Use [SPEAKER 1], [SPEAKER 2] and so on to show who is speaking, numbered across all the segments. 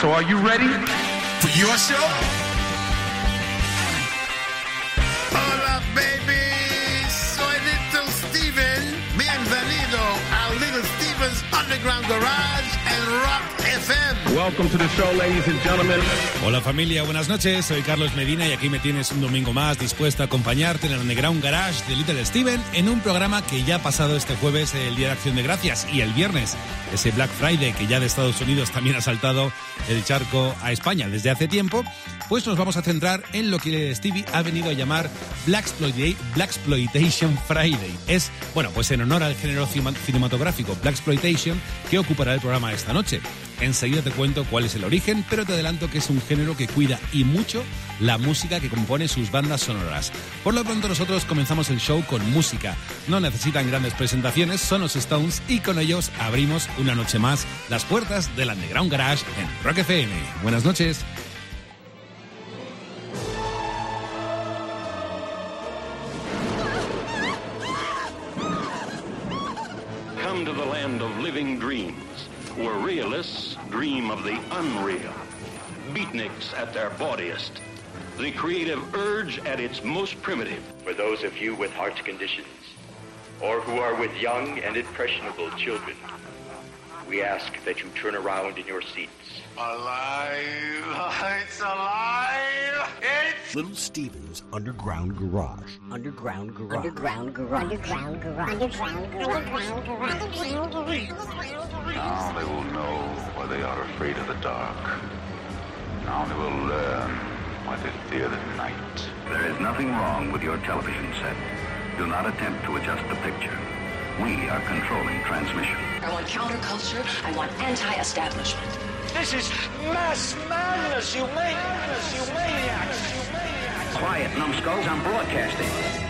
[SPEAKER 1] So are you ready?
[SPEAKER 2] For your show?
[SPEAKER 3] Underground Garage and Rock FM.
[SPEAKER 1] Welcome to the show, ladies and gentlemen.
[SPEAKER 4] Hola familia, buenas noches. Soy Carlos Medina y aquí me tienes un domingo más dispuesto a acompañarte en el Underground Garage de Little Steven en un programa que ya ha pasado este jueves, el Día de Acción de Gracias, y el viernes, ese Black Friday que ya de Estados Unidos también ha saltado el charco a España desde hace tiempo. Pues nos vamos a centrar en lo que Stevie ha venido a llamar Black Exploitation Friday. Es, bueno, pues en honor al género cinematográfico Black Exploitation que ocupará el programa esta noche. Enseguida te cuento cuál es el origen, pero te adelanto que es un género que cuida y mucho la música que compone sus bandas sonoras. Por lo pronto nosotros comenzamos el show con música. No necesitan grandes presentaciones, son los Stones y con ellos abrimos una noche más las puertas del Underground Garage en Rock FM. Buenas noches.
[SPEAKER 5] Where realists dream of the unreal, beatniks at their bawdiest, the creative urge at its most primitive.
[SPEAKER 6] For those of you with heart conditions, or who are with young and impressionable children, we ask that you turn around in your seats.
[SPEAKER 3] Alive. It's alive. It's
[SPEAKER 7] Little Steven's Underground Garage.
[SPEAKER 8] Underground Garage.
[SPEAKER 9] Underground garage. Underground garage. Underground garage. Underground garage.
[SPEAKER 10] Now they will know why they are afraid of the dark. Now they will learn why they fear the night.
[SPEAKER 11] There is nothing wrong with your television set. Do not attempt to adjust the picture. We are controlling transmission.
[SPEAKER 12] I want counterculture. I want anti-establishment.
[SPEAKER 13] This is mass madness, you maniacs, you maniacs, you maniacs.
[SPEAKER 11] Quiet, numbskulls, I'm broadcasting.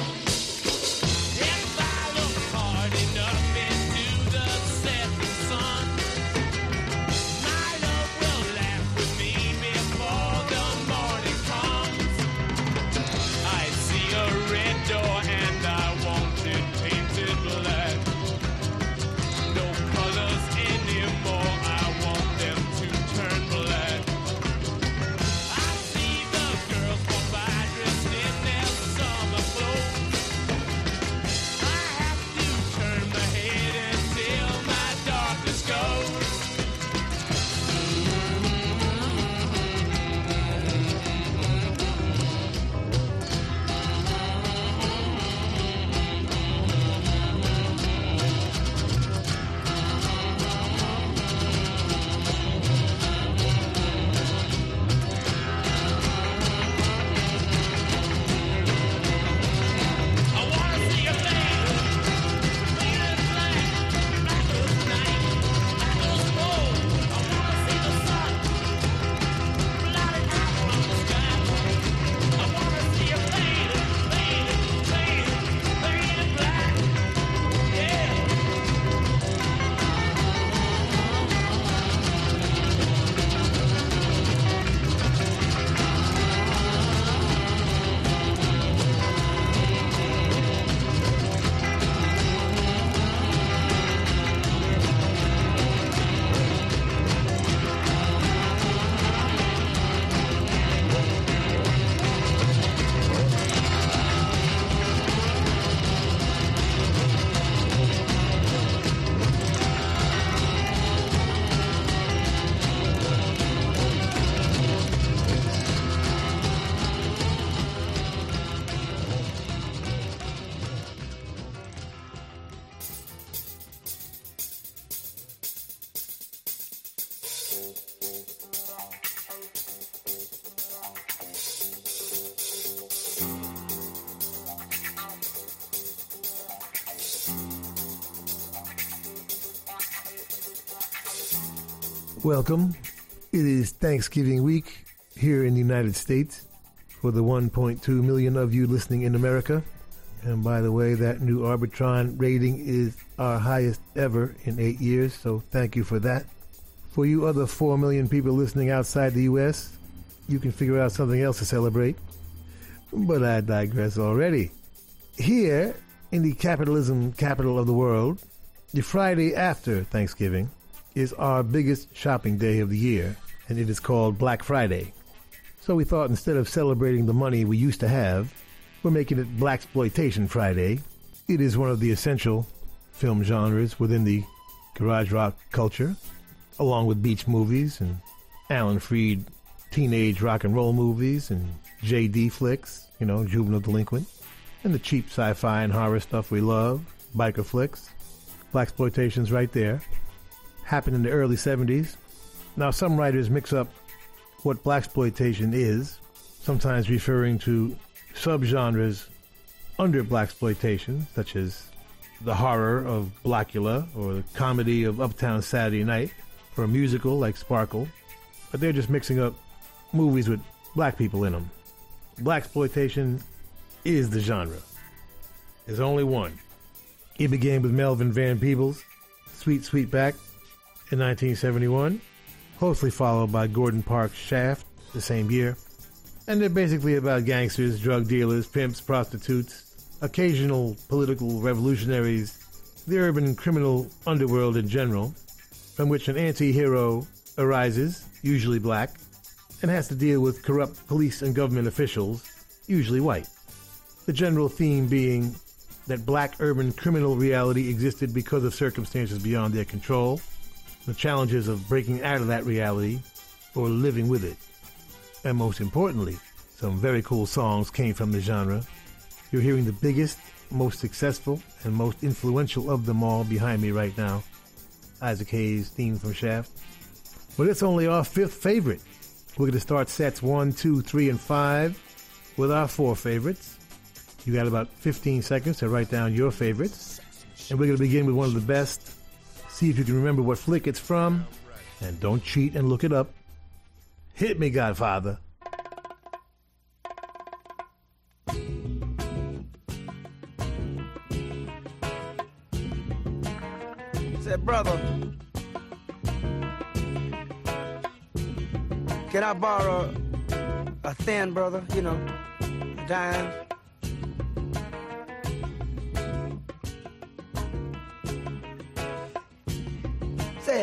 [SPEAKER 2] Welcome. It is Thanksgiving week here in the United States for the 1.2 million of you listening in America. And by the way, that new Arbitron rating is our highest ever in eight years, so thank you for that. For you other 4 million people listening outside the U.S., you can figure out something else to celebrate. But I digress already. Here, in the capitalism capital of the world, the Friday after Thanksgiving is our biggest shopping day of the year, and it is called Black Friday. So we thought instead of celebrating the money we used to have, we're making it Blaxploitation Friday. It is one of the essential film genres within the garage rock culture, along with beach movies and Alan Freed teenage rock and roll movies and JD flicks, you know, juvenile delinquent, and the cheap sci-fi and horror stuff we love, biker flicks. Blaxploitation's right there. Happened in the early 70s. Now some writers mix up what blaxploitation is, sometimes referring to subgenres under blaxploitation, such as the horror of Blacula or the comedy of Uptown Saturday Night or a musical like Sparkle, but they're just mixing up movies with black people in them. Blaxploitation is the genre. There's only one. It began with Melvin Van Peebles, Sweet Sweetback, in 1971, closely followed by Gordon Parks' Shaft the same year. And they're basically about gangsters, drug dealers, pimps, prostitutes, occasional political revolutionaries, the urban criminal underworld in general, from which an anti hero arises, usually black, and has to deal with corrupt police and government officials, usually white. The general theme being that black urban criminal reality existed because of circumstances beyond their control, the challenges of breaking out of that reality or living with it. And most importantly, some very cool songs came from the genre. You're hearing the biggest, most successful, and most influential of them all behind me right now. Isaac Hayes' theme from Shaft. But it's only our fifth favorite. We're going to start sets one, two, three, and five with our four favorites. You got about 15 seconds to write down your favorites. And we're going to begin with one of the best. See if you can remember what flick it's from. And don't cheat and look it up. Hit me, Godfather.
[SPEAKER 8] Said, brother, can I borrow a thin brother, you know, a dime?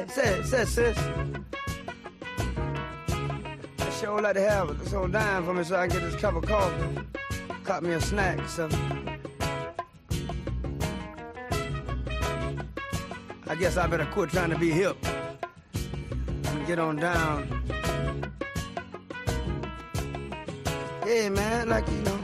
[SPEAKER 8] Say it, say sis. I sure would like to have this old dime for me so I can get this cup of coffee. Cut me a snack something. I guess I better quit trying to be hip and get on down. Hey man, like you know.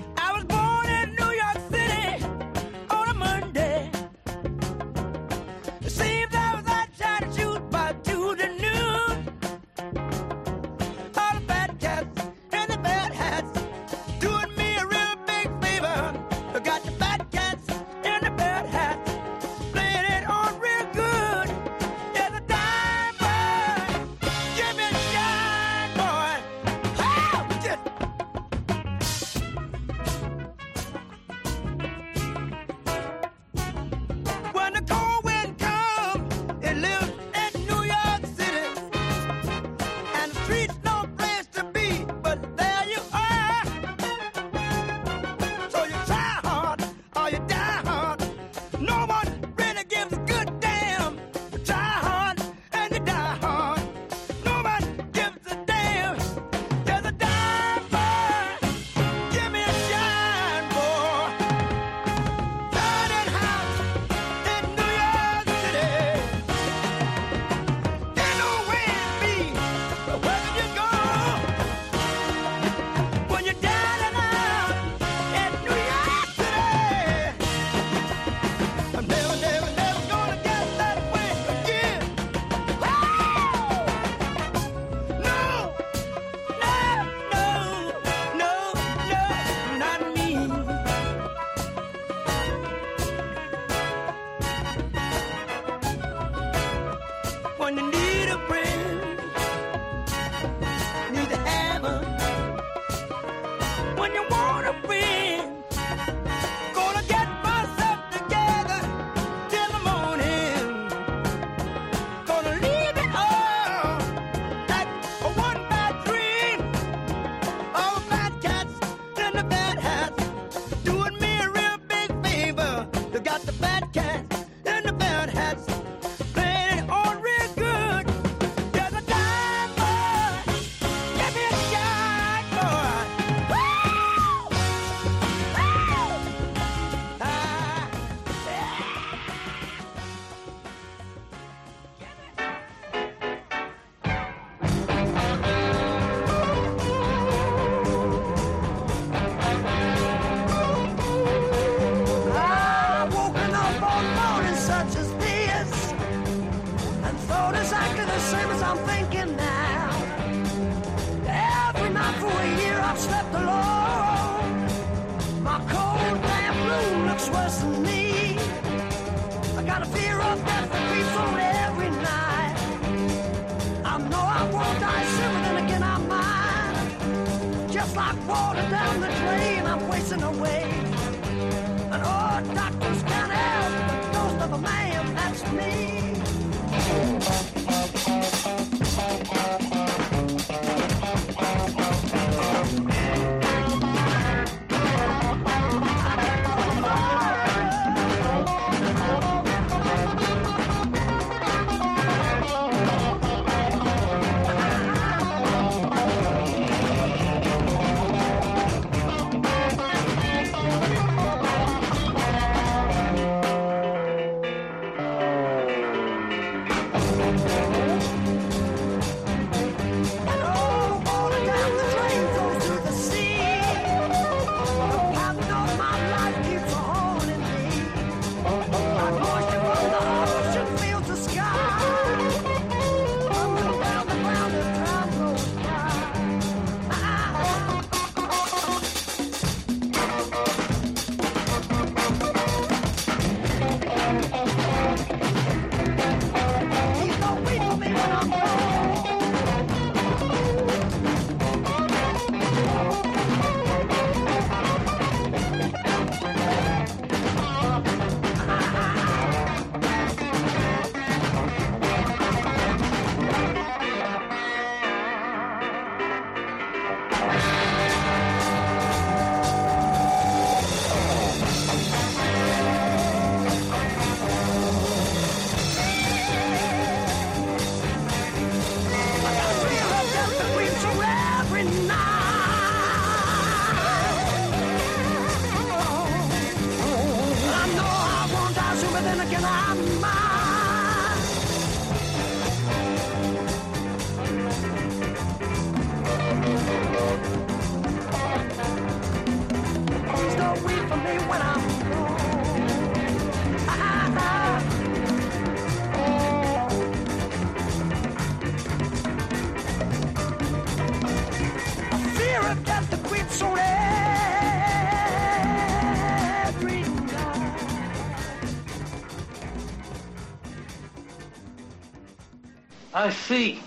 [SPEAKER 8] I
[SPEAKER 14] see.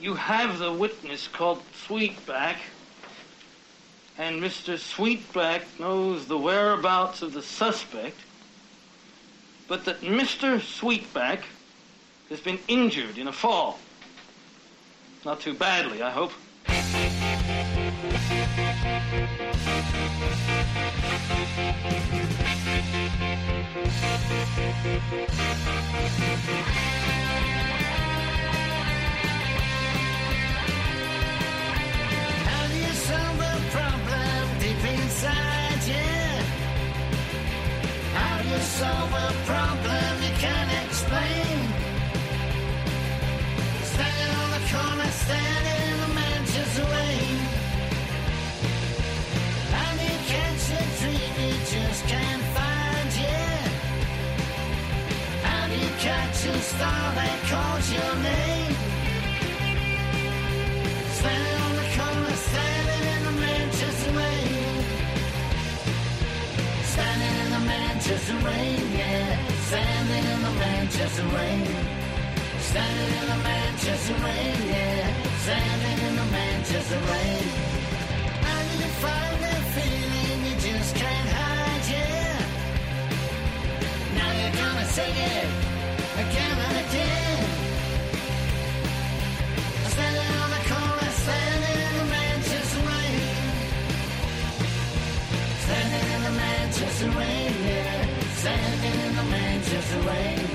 [SPEAKER 14] You have the witness called Sweetback, and Mr. Sweetback knows the whereabouts of the suspect, but that Mr. Sweetback has been injured in a fall. Not too badly, I hope.
[SPEAKER 15] You the problem deep inside you? How you solve a problem you can't explain? Standing on the corner, standing in the Manchester rain. Do you catch a dream you just can't find? How do you catch a star that calls your name? Standing on the corner, standing Manchester rain, yeah. Standing in the Manchester rain. Standing in the Manchester rain, yeah. Standing in the Manchester rain. Do you find that feeling you just can't hide, yeah? Now you're gonna sing it again and again. Manchester rain. Standing in the Manchester rain.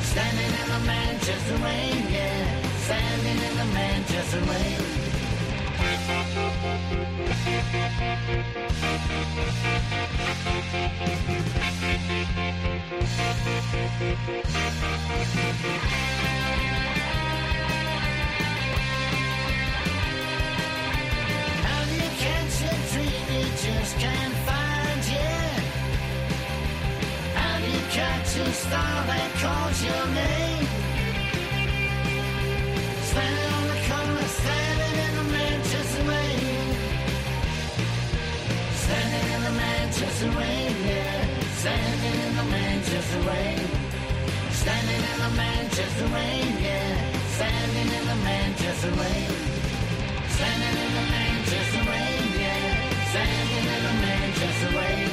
[SPEAKER 15] Standing in the Manchester rain, yeah. Standing in the Manchester rain. Do you catch star that calls your name. Standing in the Manchester rain. Standing in the Manchester rain, yeah. Standing in the Manchester rain. Standing in the Manchester rain, yeah. Standing in the Manchester rain. Standing in the Manchester rain, yeah. Standing in the Manchester rain.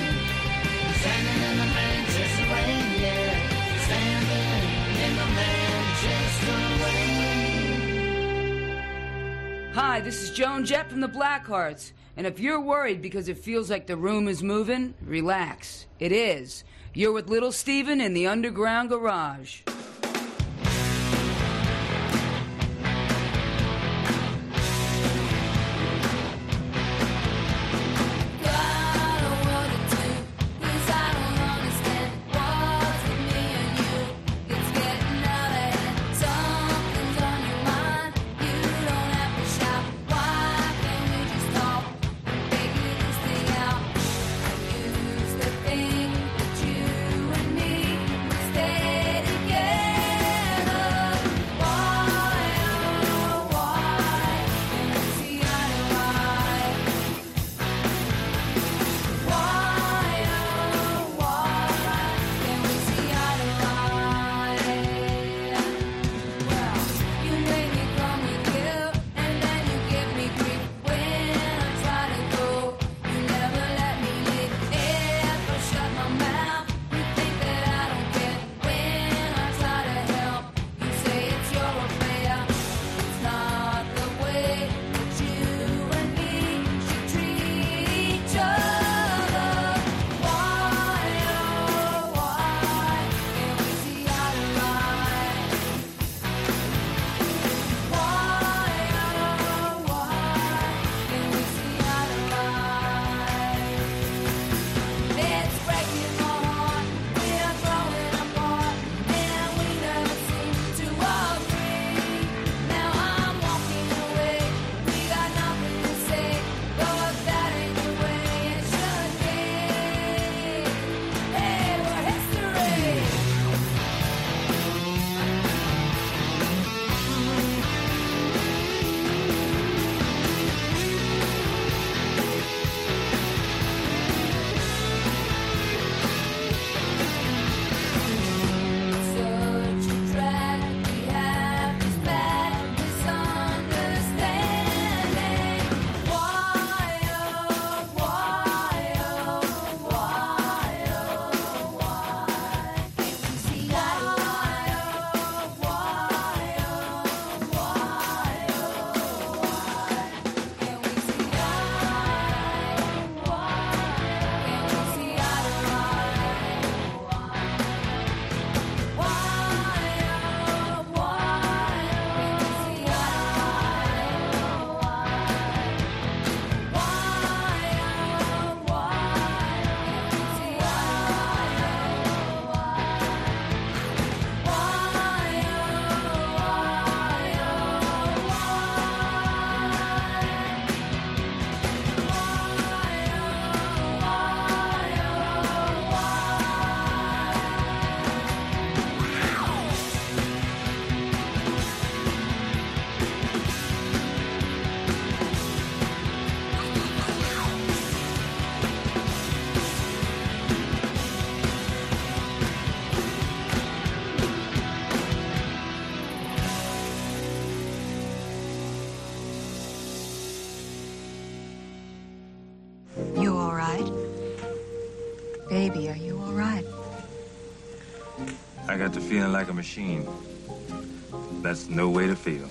[SPEAKER 15] Standing in the Manchester rain.
[SPEAKER 16] Hi, this is Joan Jett from the Blackhearts. And if you're worried because it feels like the room is moving, relax. It is. You're with Little Steven in the Underground Garage.
[SPEAKER 17] Feeling like a machine. That's no way to feel.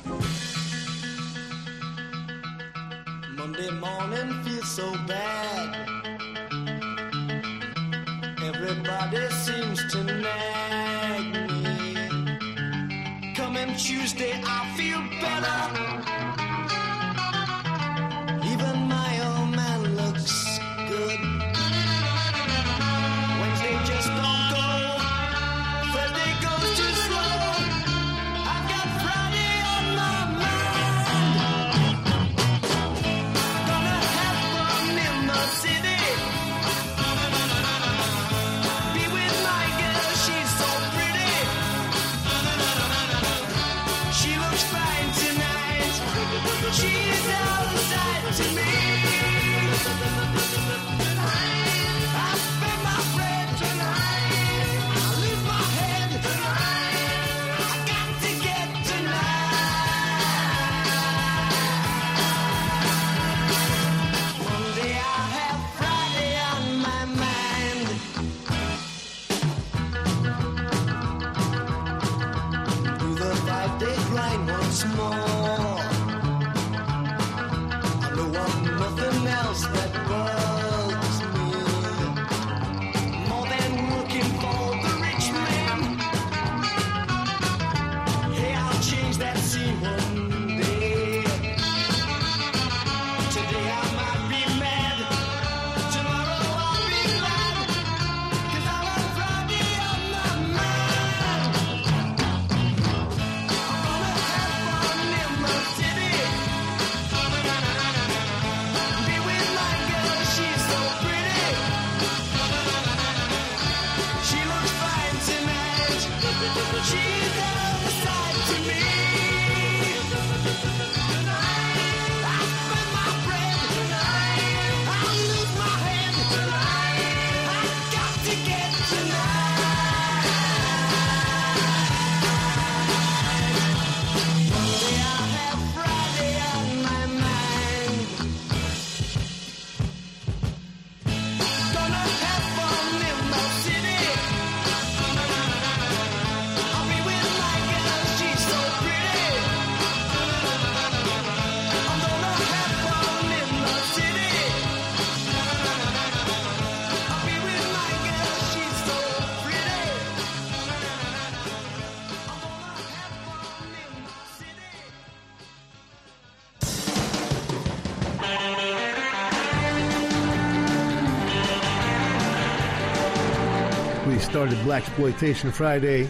[SPEAKER 2] Started Blaxploitation Friday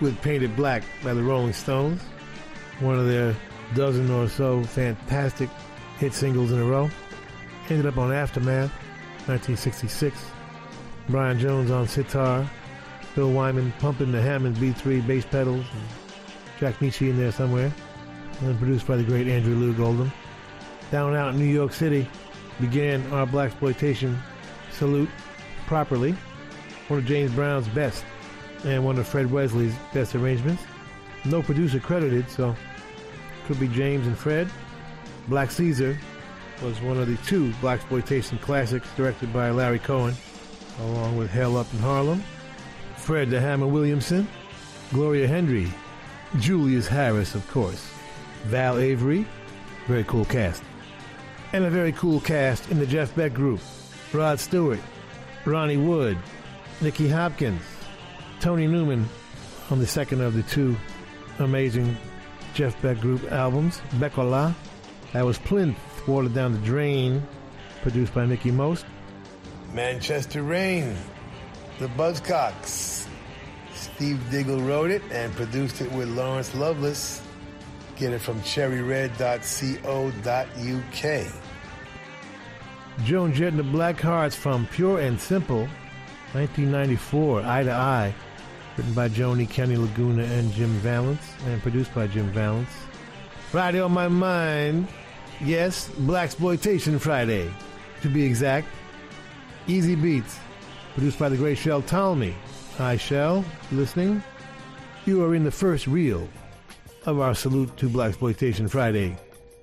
[SPEAKER 2] with Paint It Black by the Rolling Stones, one of their dozen or so fantastic hit singles in a row. Ended up on Aftermath, 1966. Brian Jones on sitar, Bill Wyman pumping the Hammond B3 bass pedals, Jack Nitzsche in there somewhere, and produced by the great Andrew Loog Oldham. Down out in New York City began our Blaxploitation salute properly, one of James Brown's best and one of Fred Wesley's best arrangements. No producer credited, so could be James and Fred. Black Caesar was one of the two blaxploitation classics directed by Larry Cohen, along with Hell Up in Harlem, Fred the Hammer Williamson, Gloria Hendry, Julius Harris, of course, Val Avery, very cool cast, and a very cool cast in the Jeff Beck group: Rod Stewart, Ronnie Wood, Nicky Hopkins, Tony Newman on the second of the two amazing Jeff Beck group albums, Beck-Ola. That was Plynth, Watered Down the Drain, produced by Mickie Most. Manchester Rain, The Buzzcocks. Steve Diggle wrote it and produced it with Lawrence Lovelace. Get it from cherryred.co.uk. Joan Jett and the Blackhearts from Pure and Simple, 1994, Eye to Eye, written by Joni, Kenny Laguna, and Jim Vallance, and produced by Jim Vallance. Friday on my mind, yes, Blaxploitation Friday, to be exact. Easybeats, produced by the great Shel Talmy. Hi, Shel, listening. You are in the first reel of our salute to Blaxploitation Friday.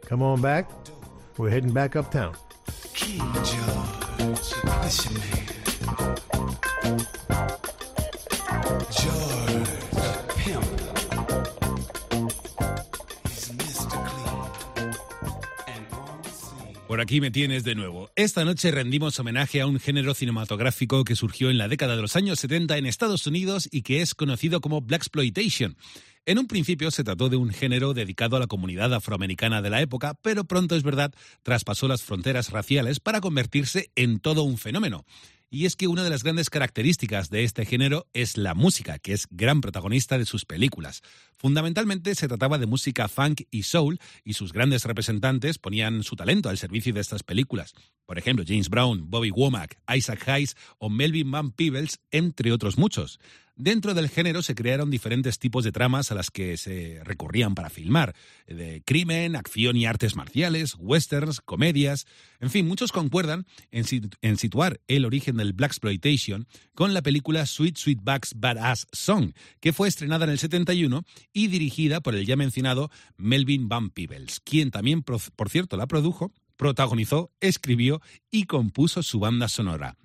[SPEAKER 2] Come on back. We're heading back uptown.
[SPEAKER 18] King George, listen man.
[SPEAKER 4] Por aquí me tienes de nuevo. Esta noche rendimos homenaje a un género cinematográfico que surgió en la década de los años 70 en Estados Unidos y que es conocido como Black Exploitation. En un principio se trató de un género dedicado a la comunidad afroamericana de la época, pero pronto es verdad, traspasó las fronteras raciales para convertirse en todo un fenómeno. Y es que una de las grandes características de este género es la música, que es gran protagonista de sus películas. Fundamentalmente se trataba de música funk y soul, y sus grandes representantes ponían su talento al servicio de estas películas. Por ejemplo, James Brown, Bobby Womack, Isaac Hayes o Melvin Van Peebles, entre otros muchos. Dentro del género se crearon diferentes tipos de tramas a las que se recurrían para filmar, de crimen, acción y artes marciales, westerns, comedias, en fin, muchos concuerdan en, sit- en situar el origen del Black Exploitation con la película Sweet Sweetback's Badass Song, que fue estrenada en el 71 y dirigida por el ya mencionado Melvin Van Peebles, quien también, por cierto, la produjo, protagonizó, escribió y compuso su banda sonora.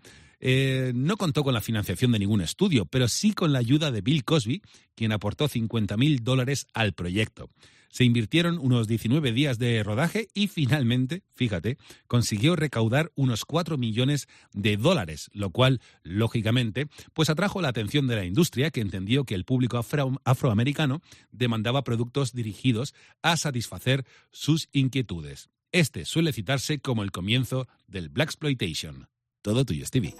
[SPEAKER 4] Eh, no contó con la financiación de ningún estudio, pero sí con la ayuda de Bill Cosby, quien aportó 50 mil dólares al proyecto. Se invirtieron unos 19 días de rodaje y finalmente, fíjate, consiguió recaudar unos 4 millones de dólares, lo cual, lógicamente, pues atrajo la atención de la industria que entendió que el público afro- afroamericano demandaba productos dirigidos a satisfacer sus inquietudes. Este suele citarse como el comienzo del Black Exploitation. Todo tuyo, Stevie.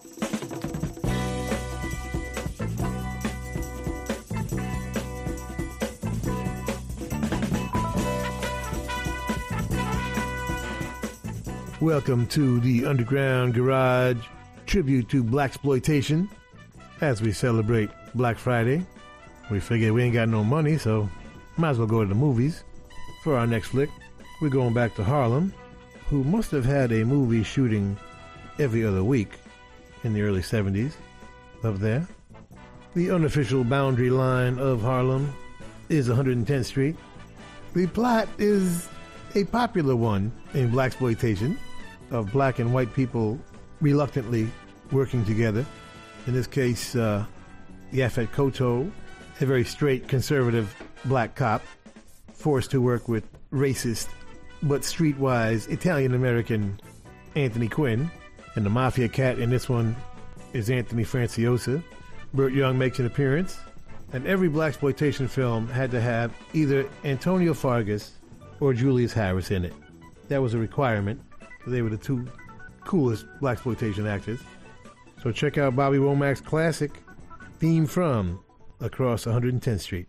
[SPEAKER 2] Welcome to the Underground Garage tribute to Blaxploitation as we celebrate Black Friday. We figure we ain't got no money, so might as well go to the movies. For our next flick, we're going back to Harlem, who must have had a movie shooting every other week in the early 70s up there. The unofficial boundary line of Harlem is 110th Street. The plot is a popular one in blaxploitation of black and white people reluctantly working together. In this case, uh, Yaphet Kotto, a very straight conservative black cop, forced to work with racist but streetwise Italian American Anthony Quinn. And the Mafia Cat in this one is Anthony Franciosa. Burt Young makes an appearance. And every blaxploitation film had to have either Antonio Fargas or Julius Harris in it. That was a requirement. They were the two coolest blaxploitation actors. So check out Bobby Womack's classic
[SPEAKER 19] theme from Across 110th Street.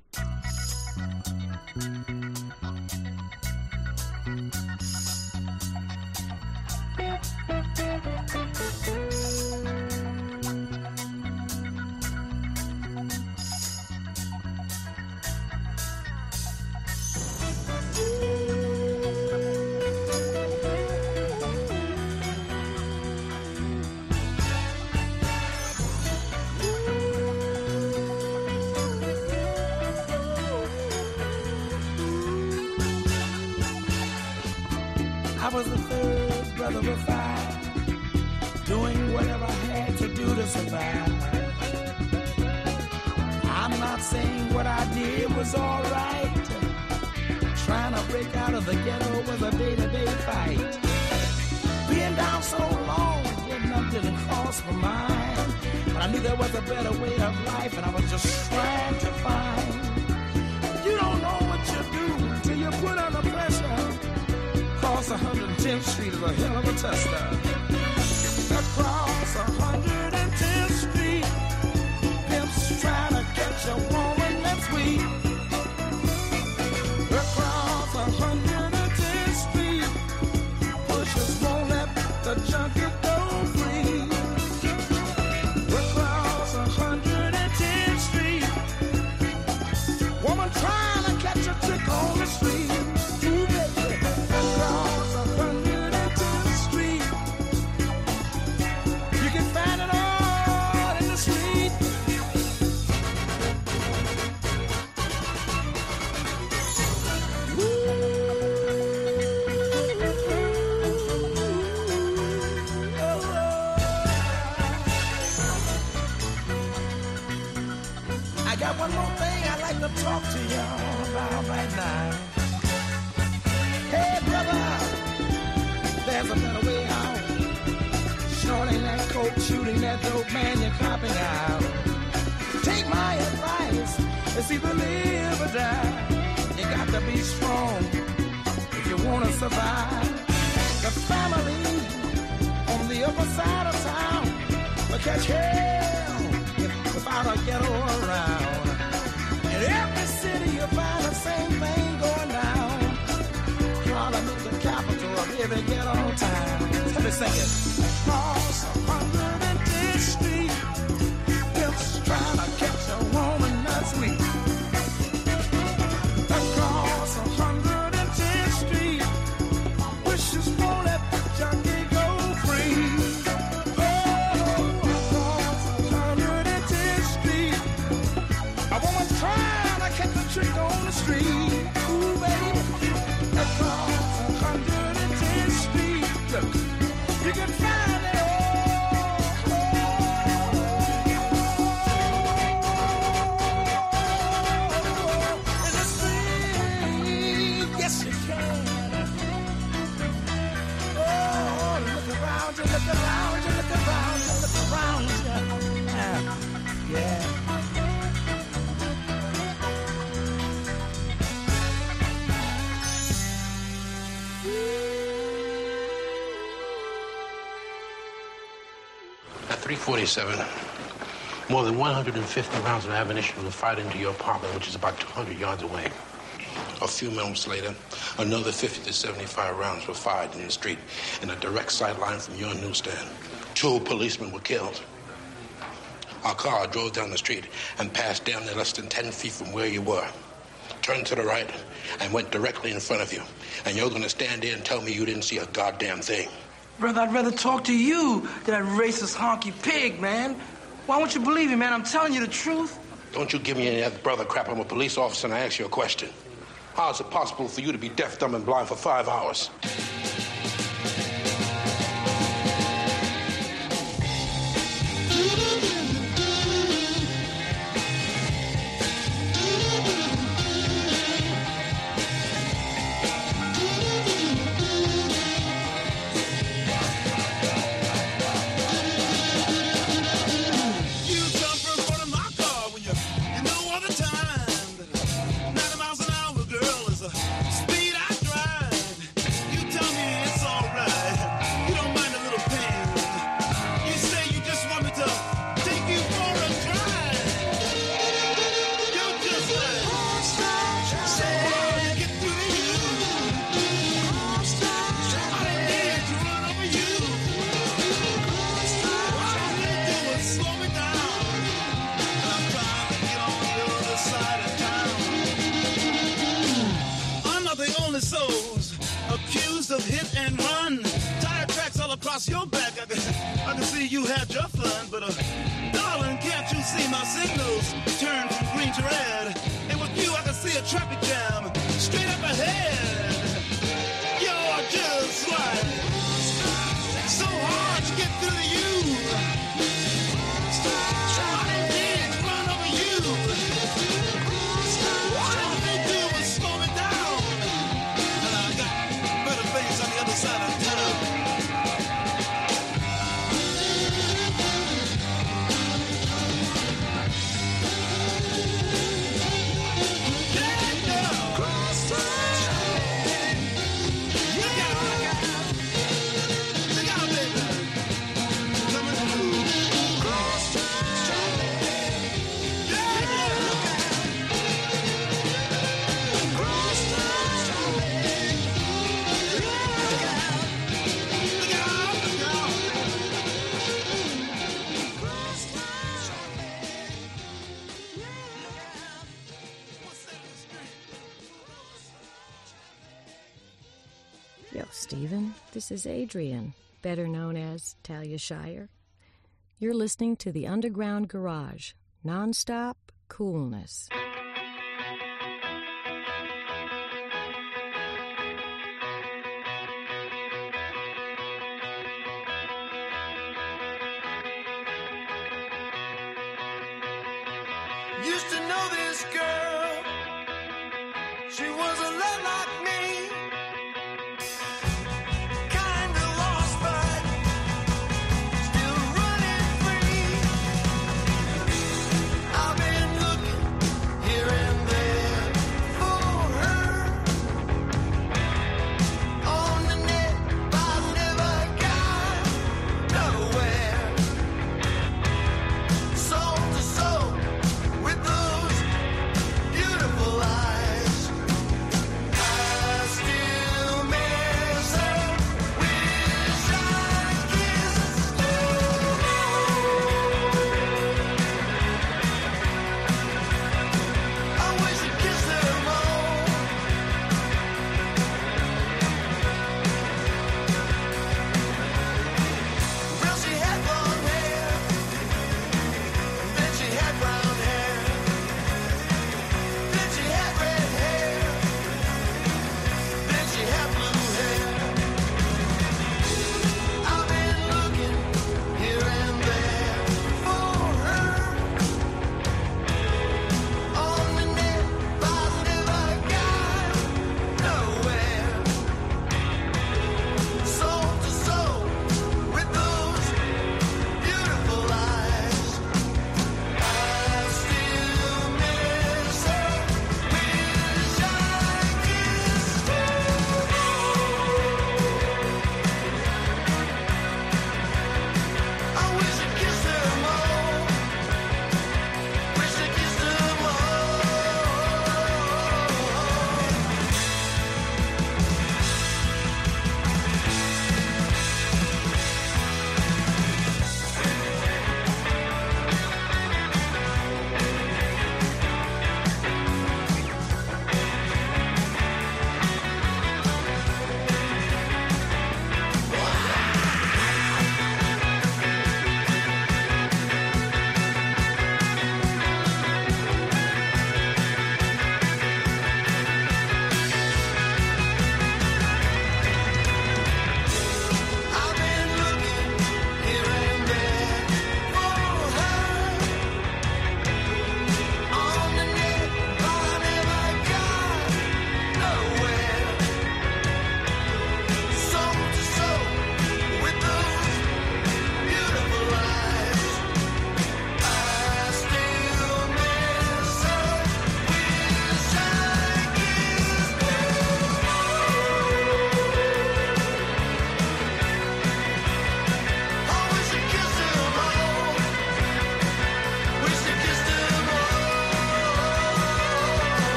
[SPEAKER 20] 347, more than 150 rounds of ammunition were fired into your apartment, which is about 200 yards away. A few moments later, another 50 to 75 rounds were fired in the street in a direct sight line from your newsstand. Two policemen were killed. Our car drove down the street and passed down there less than 10 feet from where you were. Turned to the right and went directly in front of you. And you're going to stand there and tell me you didn't see a goddamn thing.
[SPEAKER 21] Brother, I'd rather talk to you than that racist honky pig, man. Why won't you believe me, man? I'm telling you the truth.
[SPEAKER 20] Don't you give me any other brother crap. I'm a police officer and I ask you a question. How is it possible for you to be deaf, dumb, and blind for five hours?
[SPEAKER 22] This is Adrian, better known as Talia Shire. You're listening to the Underground Garage, nonstop coolness.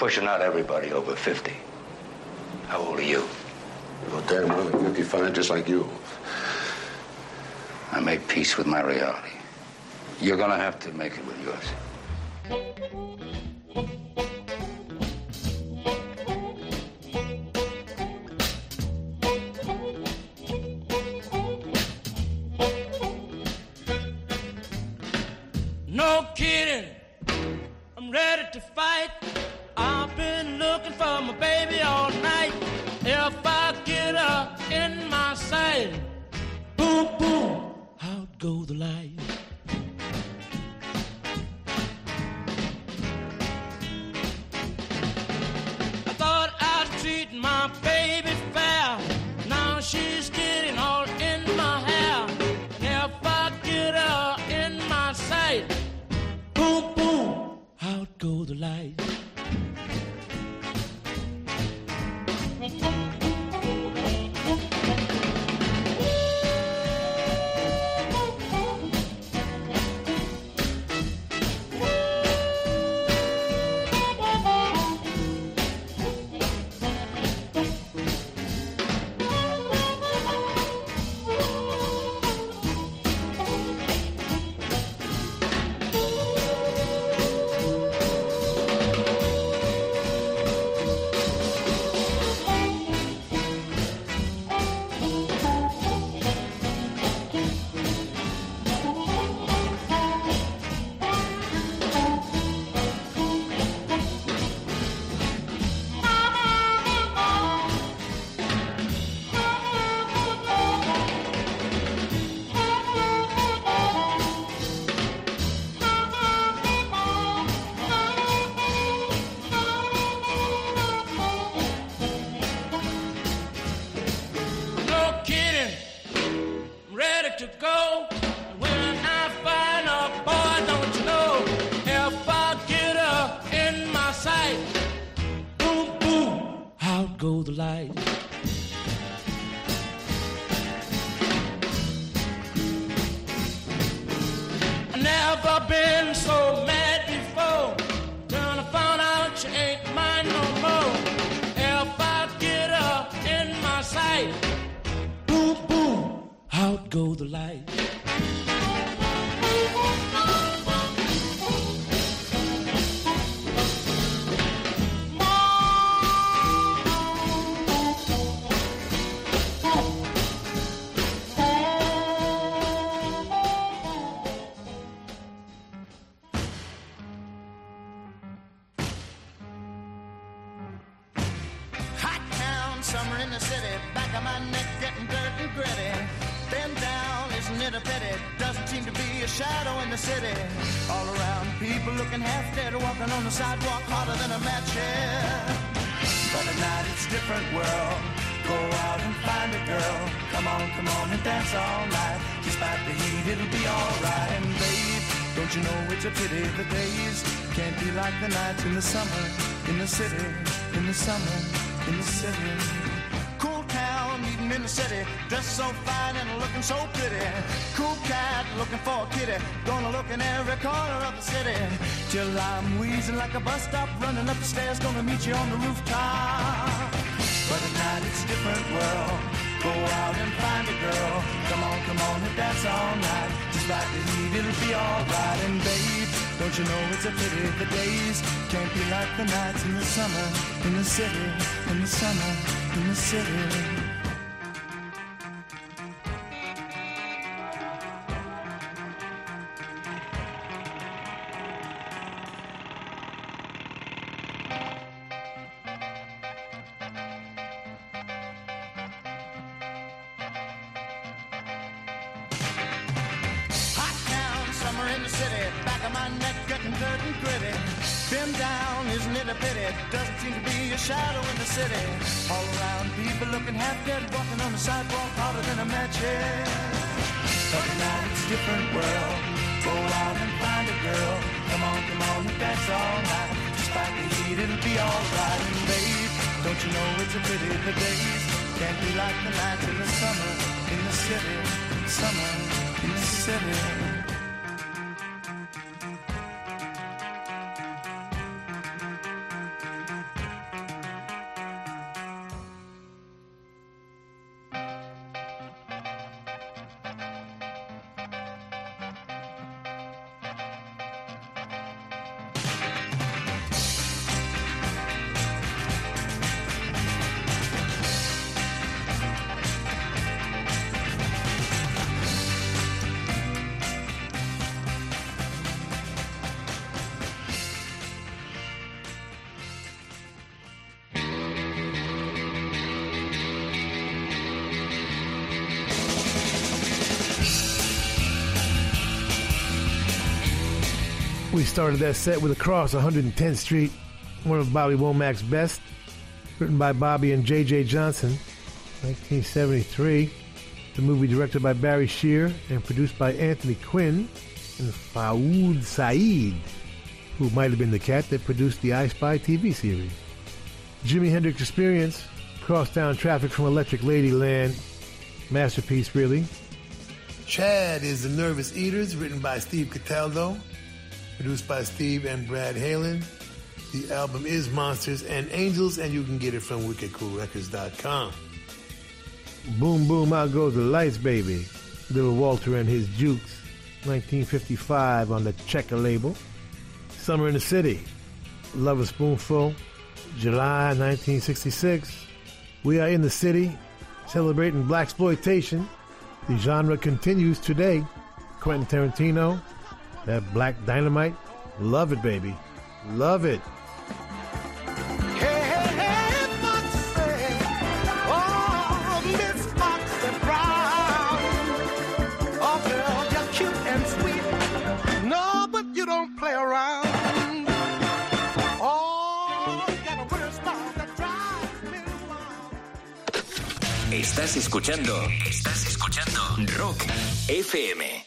[SPEAKER 23] pushing out everybody over 50. How old are you?
[SPEAKER 24] Well, damn I'm 55, just like you.
[SPEAKER 23] I made peace with my reality. You're gonna have to make it
[SPEAKER 22] go the light. I'm wheezing like a bus stop, running up the stairs, gonna meet you on the rooftop. But tonight it's a different world. Go out and find a girl. Come on, come on, and dance all night. Just like the heat, it'll be alright. And babe, don't you know it's a pity the days can't be like the nights in the summer, in the city, in the summer, in the city.
[SPEAKER 2] Started that set with Across 110th Street, one of Bobby Womack's best, written by Bobby and J.J. Johnson, 1973. The movie directed by Barry Shear and produced by Anthony Quinn and Fouad Said, who might have been the cat that produced the I Spy TV series. Jimi Hendrix Experience, Crosstown Traffic from Electric Ladyland, masterpiece really. Chad is The Nervous Eaters, written by Steve Cataldo, produced by Steve and Brad Halen. The album is Monsters and Angels, and you can get it from wickedcoolrecords.com. Boom, boom, out goes the lights, baby. Little Walter and his Jukes, 1955 on the Checker label. Summer in the City, Lovin' Spoonful, July 1966. We are in the city, celebrating blaxploitation. The genre continues today. Quentin Tarantino, that black dynamite, love it, baby, love it.
[SPEAKER 25] Estás escuchando. Estás escuchando Rock FM.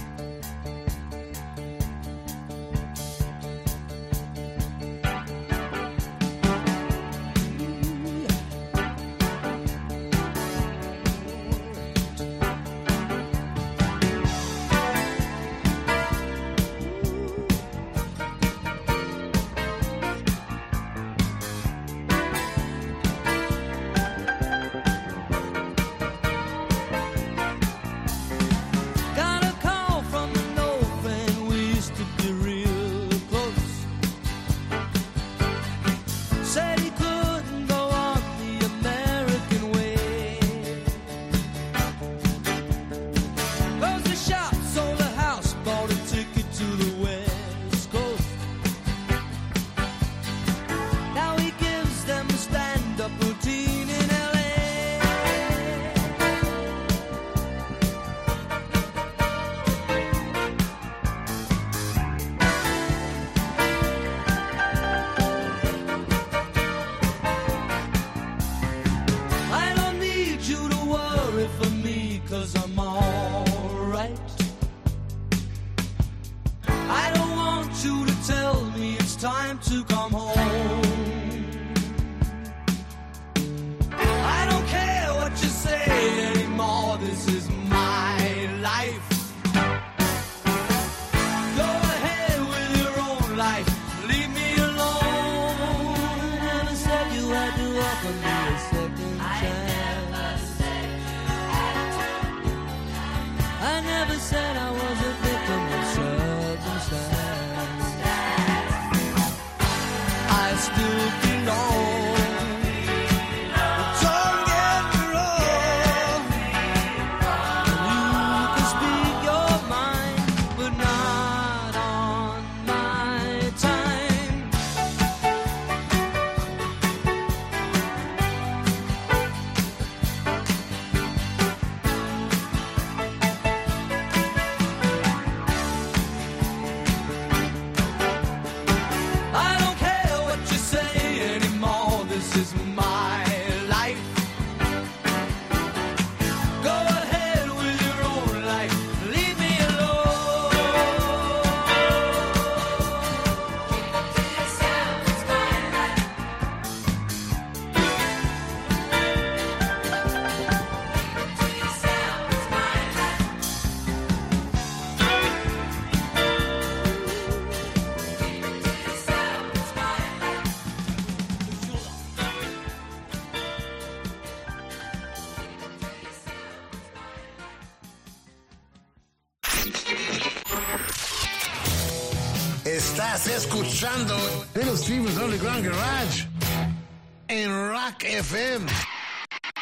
[SPEAKER 26] Escuchando Little Steven's Underground Garage en Rock FM.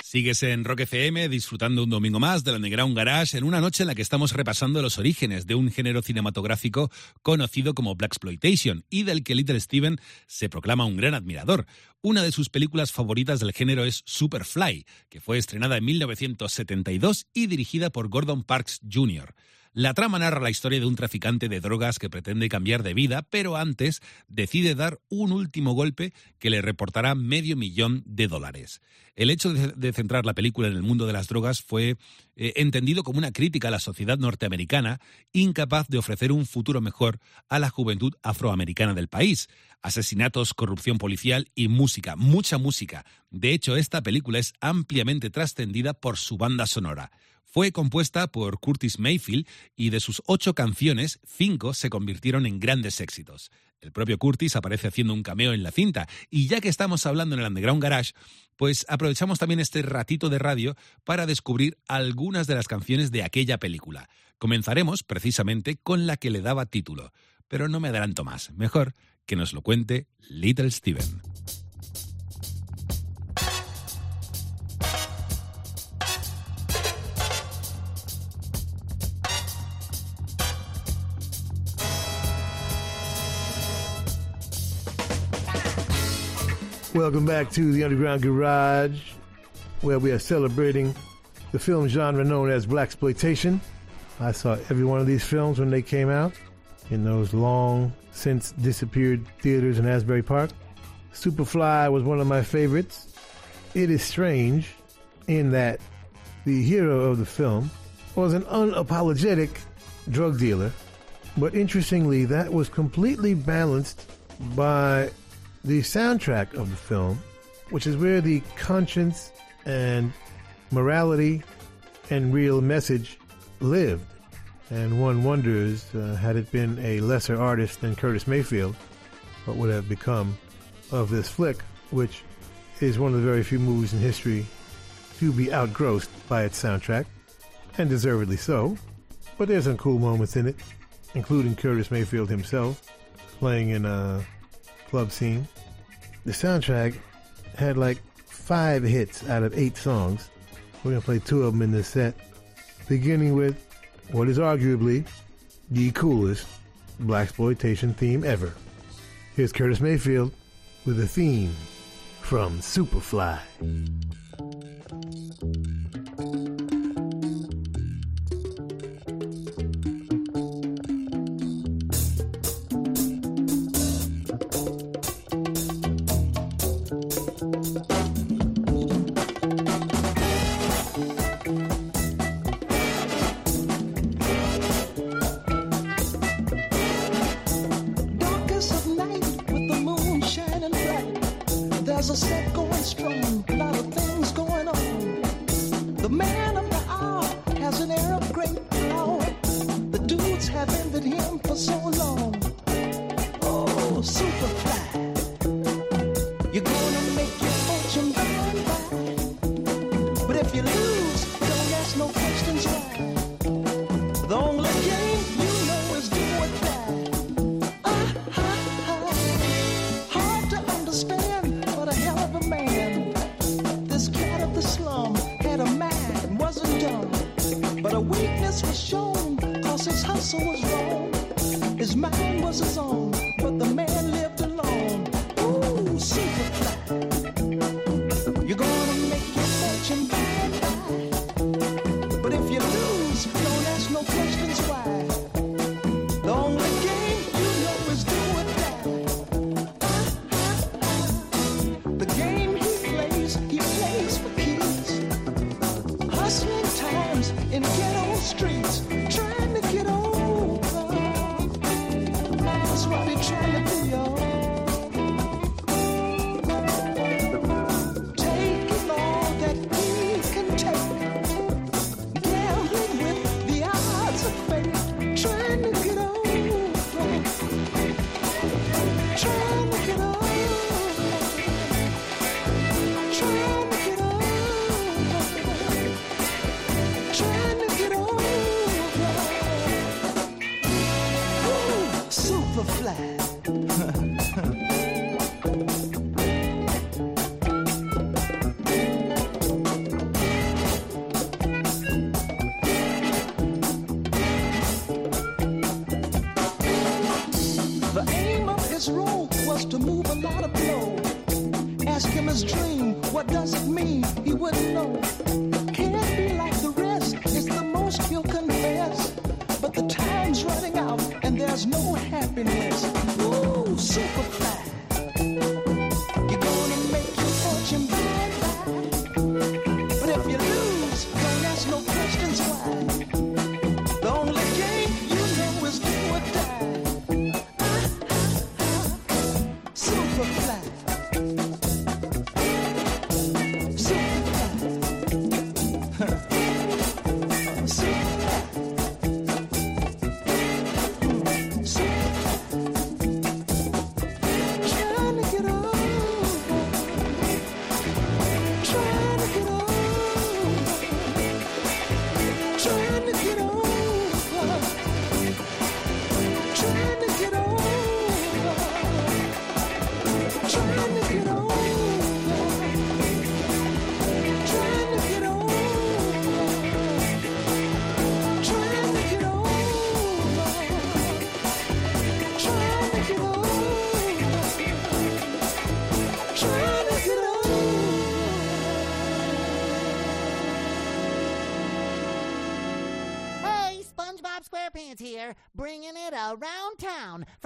[SPEAKER 4] Sigues en Rock FM disfrutando un domingo más del Underground Garage en una noche en la que estamos repasando los orígenes de un género cinematográfico conocido como Black Exploitation y del que Little Steven se proclama un gran admirador. Una de sus películas favoritas del género es Superfly, que fue estrenada en 1972 y dirigida por Gordon Parks Jr. La trama narra la historia de un traficante de drogas que pretende cambiar de vida, pero antes decide dar un último golpe que le reportará medio millón de dólares. El hecho de, centrar la película en el mundo de las drogas fue eh, entendido como una crítica a la sociedad norteamericana, incapaz de ofrecer un futuro mejor a la juventud afroamericana del país. Asesinatos, corrupción policial y música, mucha música. De hecho, esta película es ampliamente trascendida por su banda sonora. Fue compuesta por Curtis Mayfield y de sus ocho canciones, cinco se convirtieron en grandes éxitos. El propio Curtis aparece haciendo un cameo en la cinta. Y ya que estamos hablando en el Underground Garage, pues aprovechamos también este ratito de radio para descubrir algunas de las canciones de aquella película. Comenzaremos precisamente con la que le daba título. Pero no me adelanto más. Mejor que nos lo cuente Little Steven.
[SPEAKER 2] Welcome back to the Underground Garage, where we are celebrating the film genre known as blaxploitation. I saw every one of these films when they came out in those long since disappeared theaters in Asbury Park. Superfly was one of my favorites. It is strange in that the hero of the film was an unapologetic drug dealer, but interestingly, that was completely balanced by the soundtrack of the film, which is where the conscience and morality and real message lived. And one wonders, uh, had it been a lesser artist than Curtis Mayfield, what would have become of this flick, which is one of the very few movies in history to be outgrossed by its soundtrack, and deservedly so. But there's some cool moments in it, including Curtis Mayfield himself playing in a club scene. The soundtrack had like five hits out of eight songs. We're going to play two of them in this set, beginning with what is arguably the coolest blaxploitation theme ever. Here's Curtis Mayfield with a theme from Superfly.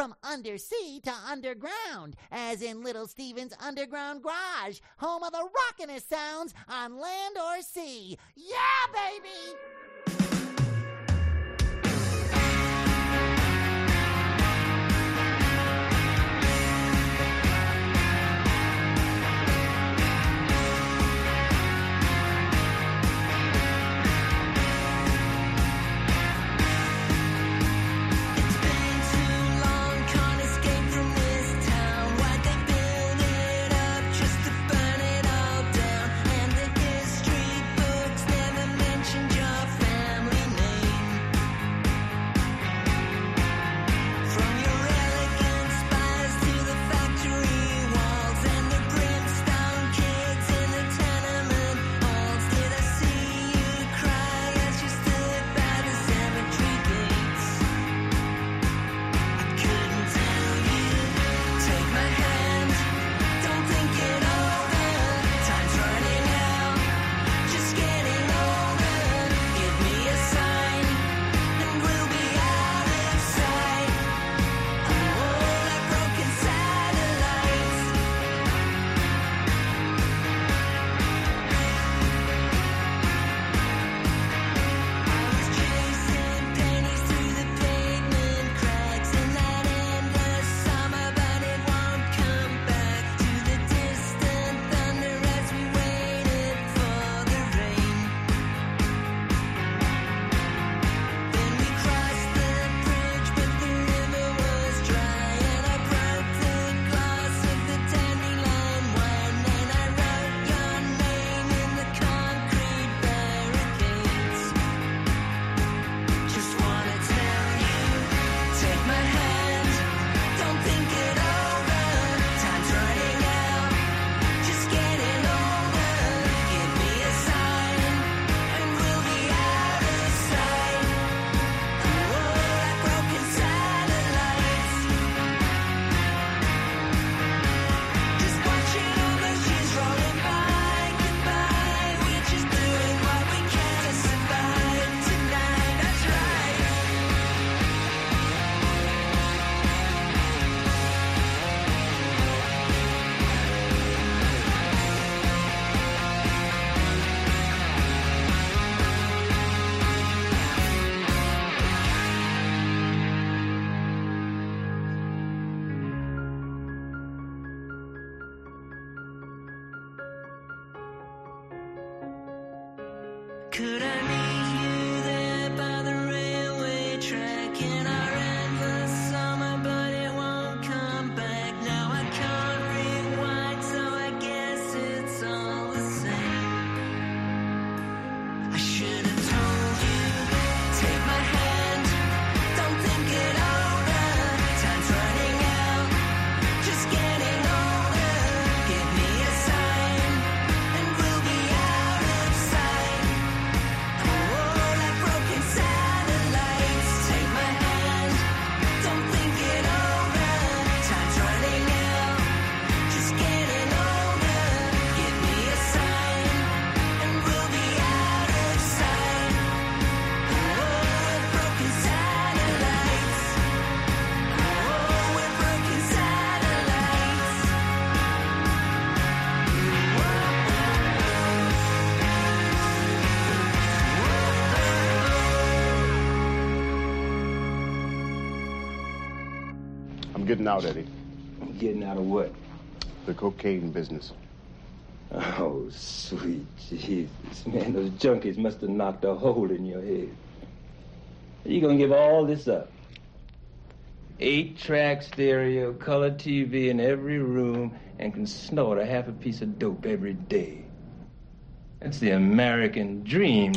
[SPEAKER 27] from undersea to underground, as in Little Steven's Underground Garage, home of the rockin'est sounds on land or sea. Yeah, baby!
[SPEAKER 15] getting out,
[SPEAKER 28] Eddie.
[SPEAKER 22] Getting out of what?
[SPEAKER 28] The cocaine business.
[SPEAKER 22] Oh, sweet Jesus. Man, those junkies must have knocked a hole in your head. You gonna give all this up? Eight track stereo, color TV in every room, and can snort a half a piece of dope every day. That's the American dream.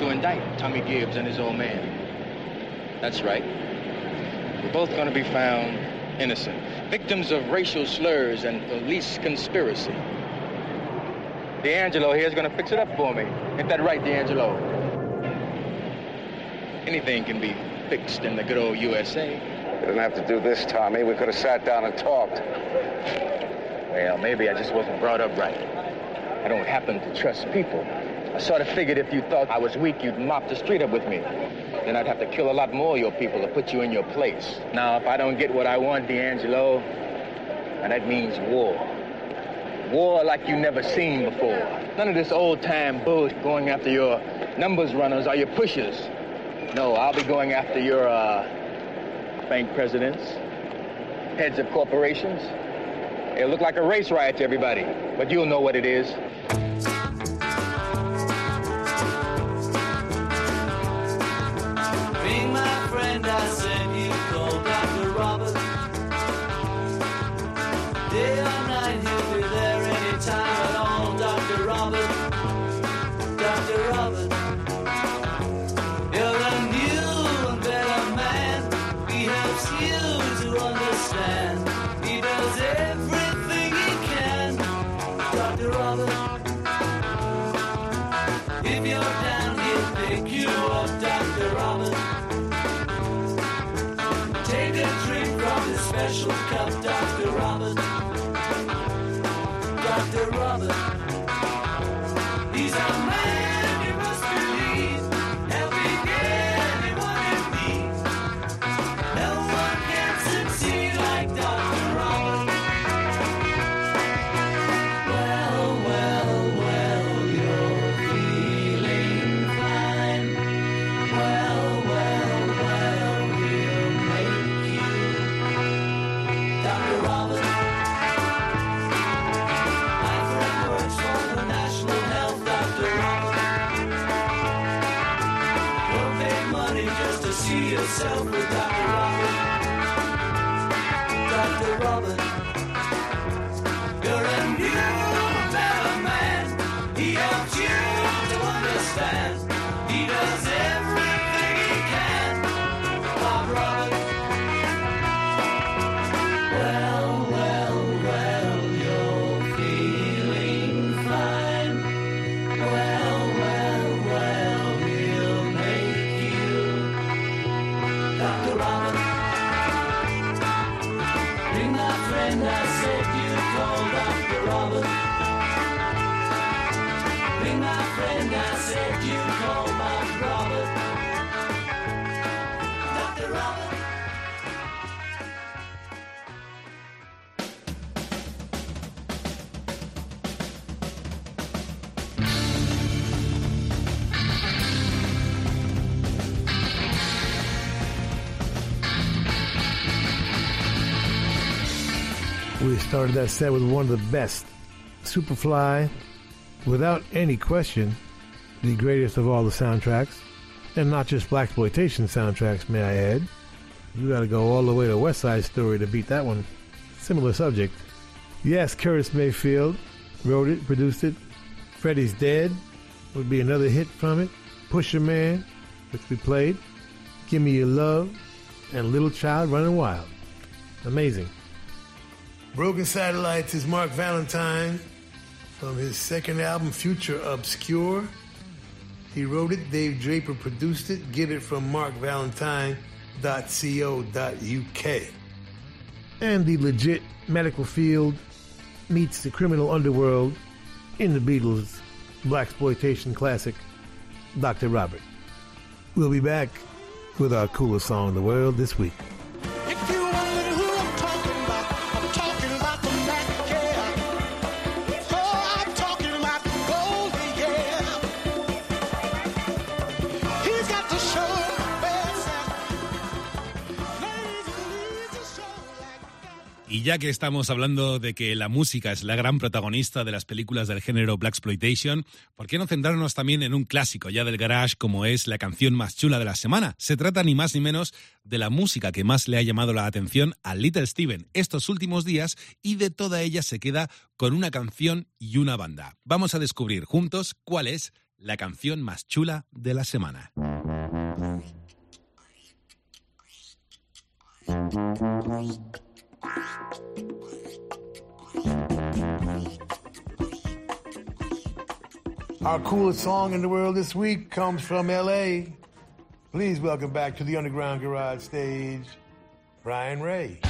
[SPEAKER 29] To
[SPEAKER 22] indict Tommy Gibbs and his old man. That's right. We're both going to be found innocent, victims of racial slurs and police conspiracy. D'Angelo here is going to fix it up for me. Ain't that right, D'Angelo? Anything can be fixed in the good old USA.
[SPEAKER 10] You didn't have to do this, Tommy. We could have sat down and talked.
[SPEAKER 22] Well, maybe I just wasn't brought up right. I don't happen to trust people. Sort of figured if you thought I was weak, you'd mop the street up with me. Then I'd have to kill a lot more of your people to put you in your place. Now, if I don't get what I want, D'Angelo, and that means war. War like you never seen before. None of this old-time bullshit going after your numbers runners or your pushers. No, I'll be going after your, uh, bank presidents, heads of corporations. It'll look like a race riot to everybody, but you'll know what it is.
[SPEAKER 2] We started that set with one of the best, Superfly, without any question, the greatest of all the soundtracks, and not just blaxploitation soundtracks, may I add. You got to go all the way to West Side Story to beat that one. Similar subject. Yes, Curtis Mayfield wrote it, produced it. Freddie's Dead would be another hit from it. Pusher Man, which we played. Give Me Your Love, and Little Child Running Wild. Amazing. Broken Satellites is Mark Valentine from his second album, Future Obscure. He wrote it, Dave Draper produced it. Get it from markvalentine.co.uk. And the legit medical field meets the criminal underworld in the Beatles' blaxploitation classic, Dr. Robert. We'll be back with our coolest song in the world this week.
[SPEAKER 4] Y ya que estamos hablando de que la música es la gran protagonista de las películas del género Black Exploitation, ¿por qué no centrarnos también en un clásico ya del garage como es la canción más chula de la semana? Se trata ni más ni menos de la música que más le ha llamado la atención a Little Steven estos últimos días y de toda ella se queda con una canción y una banda. Vamos a descubrir juntos cuál es la canción más chula de la semana.
[SPEAKER 30] Our coolest song in the world this week comes from LA. Please welcome back to the Underground Garage stage, Brian Ray.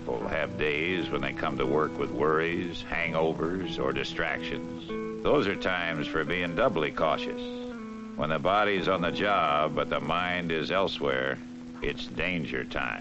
[SPEAKER 21] people have days when they come to work with worries, hangovers, or distractions. Those are times for being doubly cautious. When the body's on the job but the mind is elsewhere, it's danger time.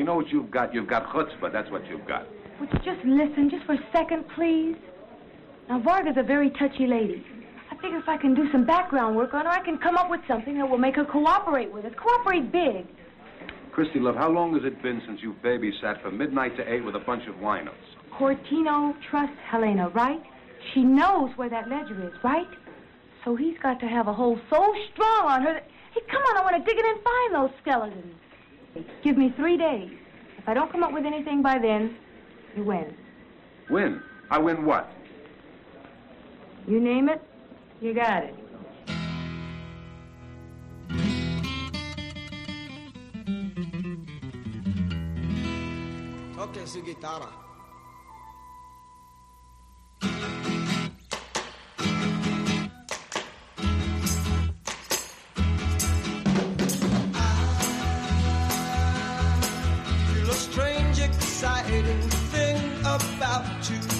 [SPEAKER 15] You
[SPEAKER 31] know what you've got? You've got chutzpah. That's what you've got.
[SPEAKER 32] Would you just listen just for a second, please? Now, Varga's a very touchy lady. I figure if I can do some background work on her, I can come up with something that will make her cooperate with us. Cooperate big.
[SPEAKER 31] Christie, love, how long has it been since you babysat from midnight to eight with a bunch of winos?
[SPEAKER 32] Cortino trusts Helena, right? She knows where that ledger is, right? So he's got to have a hold so strong on her that... Hey, come on, I want to dig in and find those skeletons. Give me three days. If I don't come up with anything by then, you win.
[SPEAKER 31] Win? I win what?
[SPEAKER 32] You name it, you got it.
[SPEAKER 22] Toque su guitarra. Exciting thing about to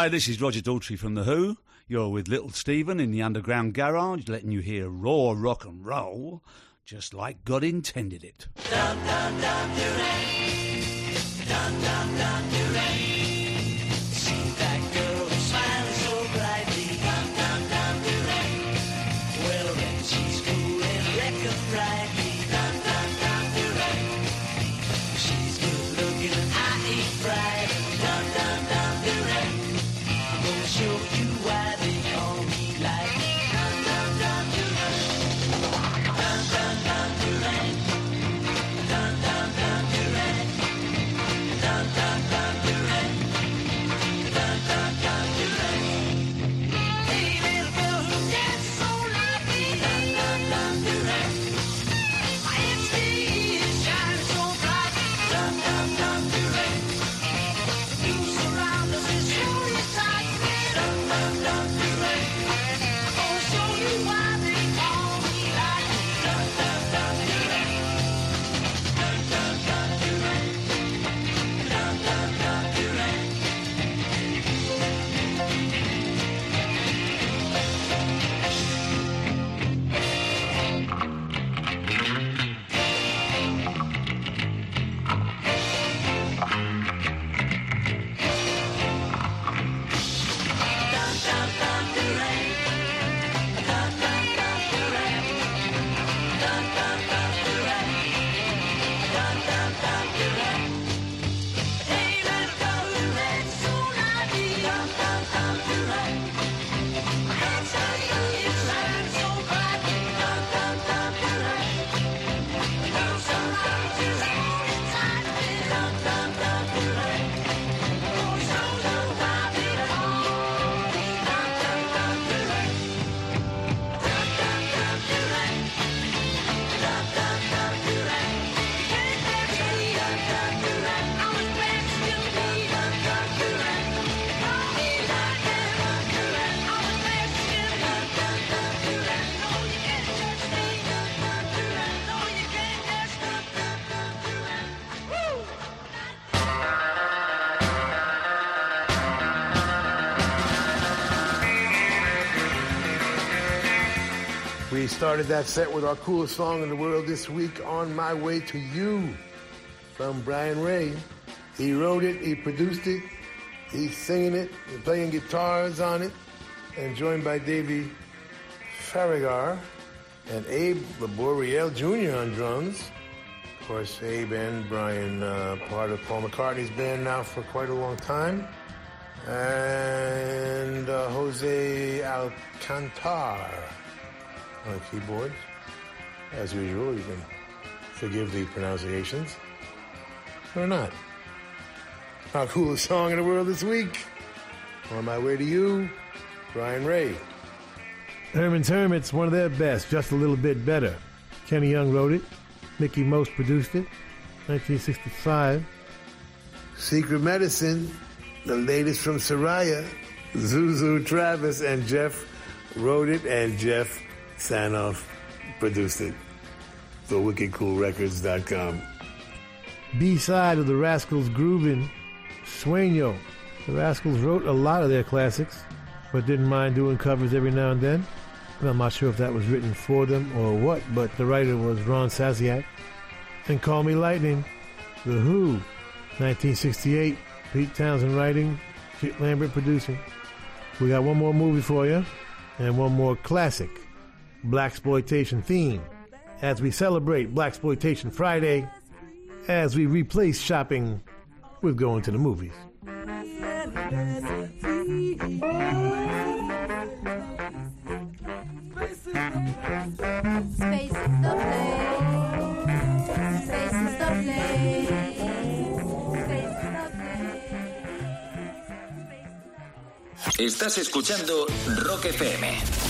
[SPEAKER 33] Hi, this is Roger Daltrey from The Who. You're with Little Steven in the Underground Garage, letting you hear raw rock and roll, just like God intended it.
[SPEAKER 15] Dun dun dun
[SPEAKER 2] started that set with our coolest song in the world this week, On My Way to You, from Brian Ray. He wrote it, he produced it, he's singing it, he's playing guitars on it, and joined by Davey Faragher and Abe Laboriel Jr. on drums. Of course, Abe and Brian, uh, part of Paul McCartney's band now for quite a long time. And uh, Jose Alcantar on the keyboards. As usual, you can forgive the pronunciations. Or not. Our coolest song in the world this week. On my way to you, Brian Ray. Herman's Hermits, one of their best, just a little bit better. Kenny Young wrote it. Mickie Most produced it. 1965. Secret Medicine, the latest from Soraya. Zuzu Travis and Jeff wrote it, and Jeff Sanoff produced it. The WickedCoolRecords.com. B-side of the Rascals Groovin', Sueño. The Rascals wrote a lot of their classics, but didn't mind doing covers every now and then. I'm not sure if that was written for them or what, but the writer was Ron Sasiak. And Call Me Lightning, The Who, 1968, Pete Townshend writing, Kit Lambert producing. We got one more movie for you, and one more classic, Blaxploitation theme, as we celebrate Blaxploitation Friday, as we replace shopping with going to the movies.
[SPEAKER 25] Estás escuchando Rock FM.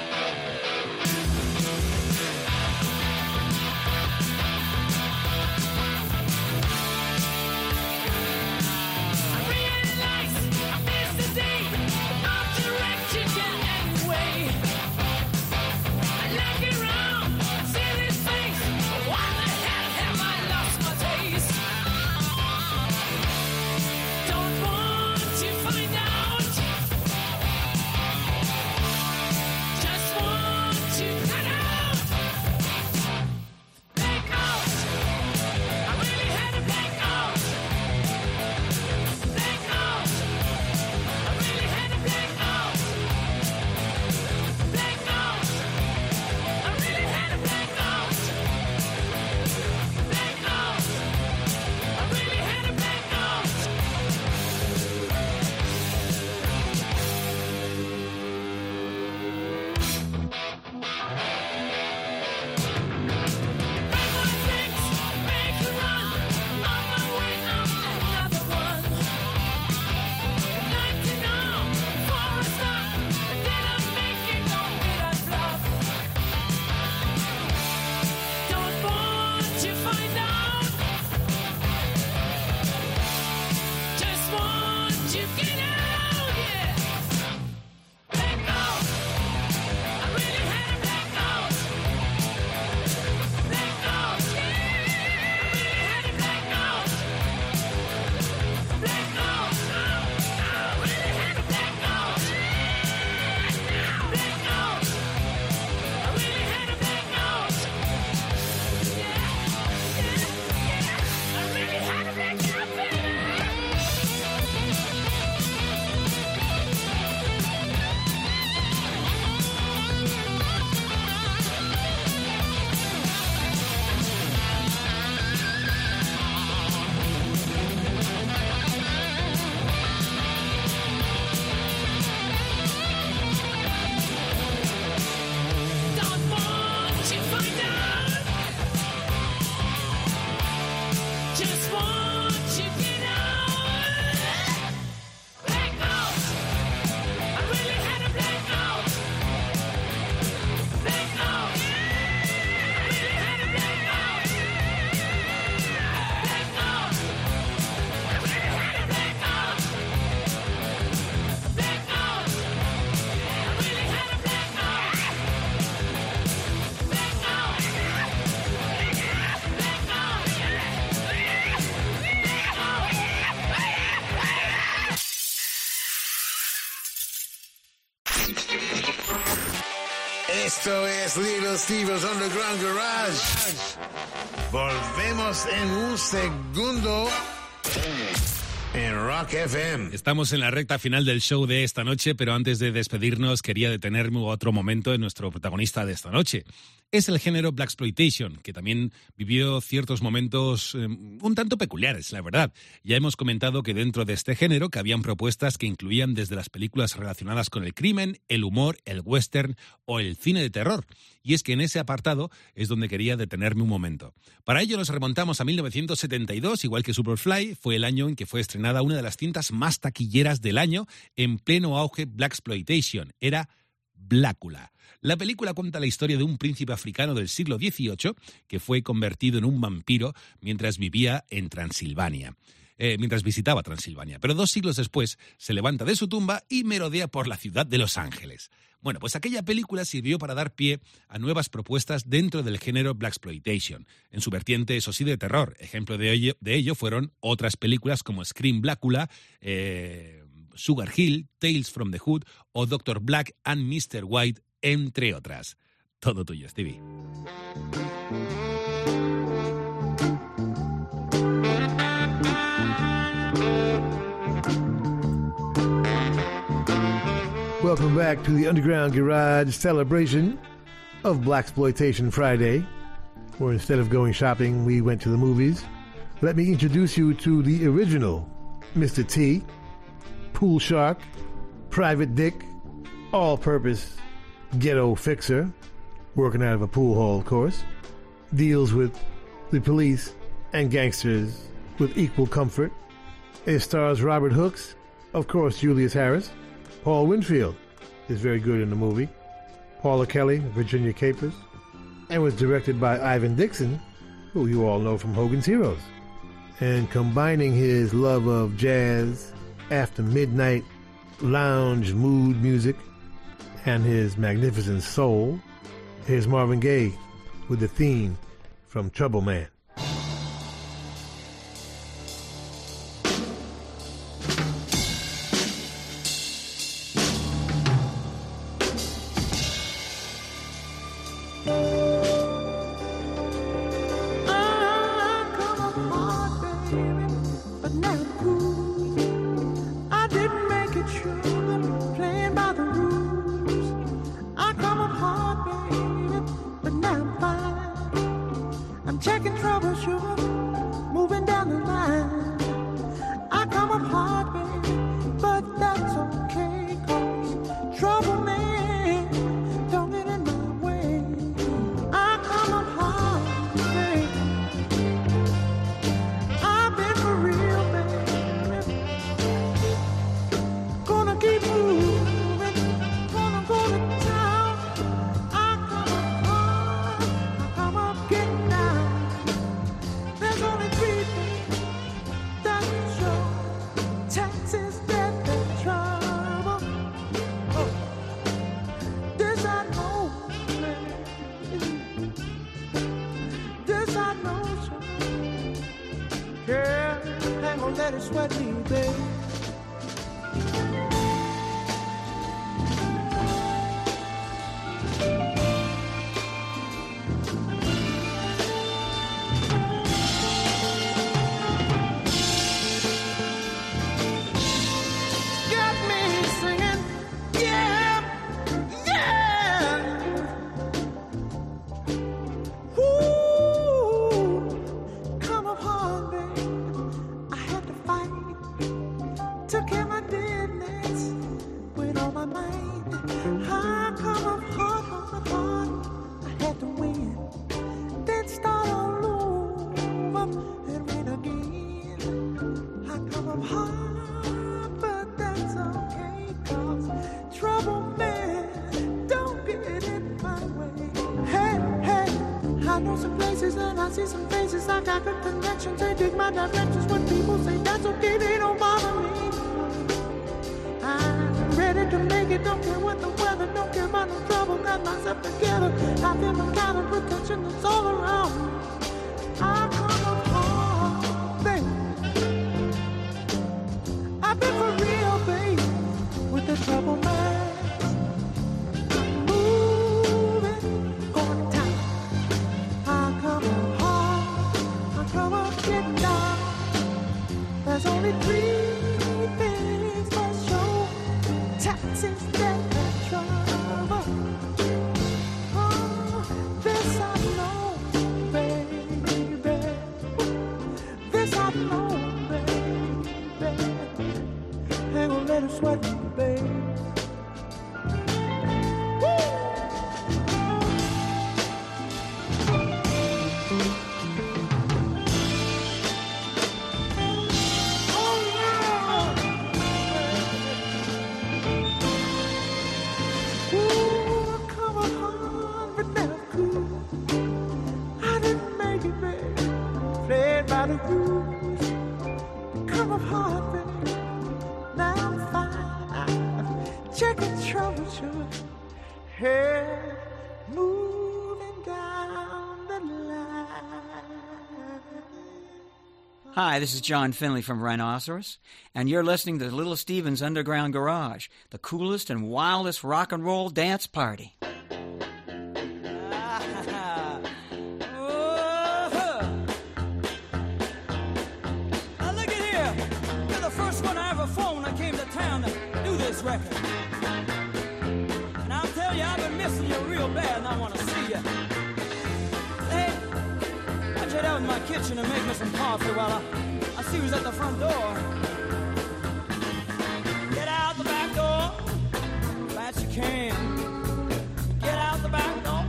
[SPEAKER 26] Steve's Underground Garage. Volvemos en un segundo en Rock FM.
[SPEAKER 4] Estamos en la recta final del show de esta noche, pero antes de despedirnos quería detenerme otro momento en nuestro protagonista de esta noche. Es el género Black Exploitation, que también vivió ciertos momentos eh, un tanto peculiares, la verdad. Ya hemos comentado que dentro de este género que habían propuestas que incluían desde las películas relacionadas con el crimen, el humor, el western o el cine de terror. Y es que en ese apartado es donde quería detenerme un momento. Para ello nos remontamos a 1972, igual que Superfly, fue el año en que fue estrenada una de las cintas más taquilleras del año en pleno auge Black Exploitation. Era Blácula. La película cuenta la historia de un príncipe africano del siglo XVIII que fue convertido en un vampiro mientras vivía en Transilvania. eh, mientras visitaba Transilvania. Pero dos siglos después se levanta de su tumba y merodea por la ciudad de Los Ángeles. Bueno, pues aquella película sirvió para dar pie a nuevas propuestas dentro del género Black Exploitation, en su vertiente, eso sí, de terror. Ejemplo de ello, de ello fueron otras películas como Scream Blácula, eh, Sugar Hill, Tales from the Hood o Doctor Black and Mr. White, entre otras. Todo tuyo, Stevie.
[SPEAKER 8] Welcome back to the Underground Garage celebration of Blaxploitation Friday, where instead of going shopping, we went to the movies. Let me introduce you to the original Mr. T, Pool Shark, Private Dick, all purpose ghetto fixer, working out of a pool hall, of course, deals with the police and gangsters with equal comfort. It stars Robert Hooks, of course, Julius Harris. Paul Winfield is very good in the movie. Paula Kelly, Virginia Capers, and was directed by Ivan Dixon, who you all know from Hogan's Heroes. And combining his love of jazz, after midnight lounge mood music, and his magnificent soul, here's Marvin Gaye with the theme from Trouble Man.
[SPEAKER 34] Hi, this is John Finley from Rhinoceros, and you're listening to Little Steven's Underground Garage, the coolest and wildest rock and roll dance party.
[SPEAKER 8] I at the front door. Get out the back door, that you can. Get out the back door.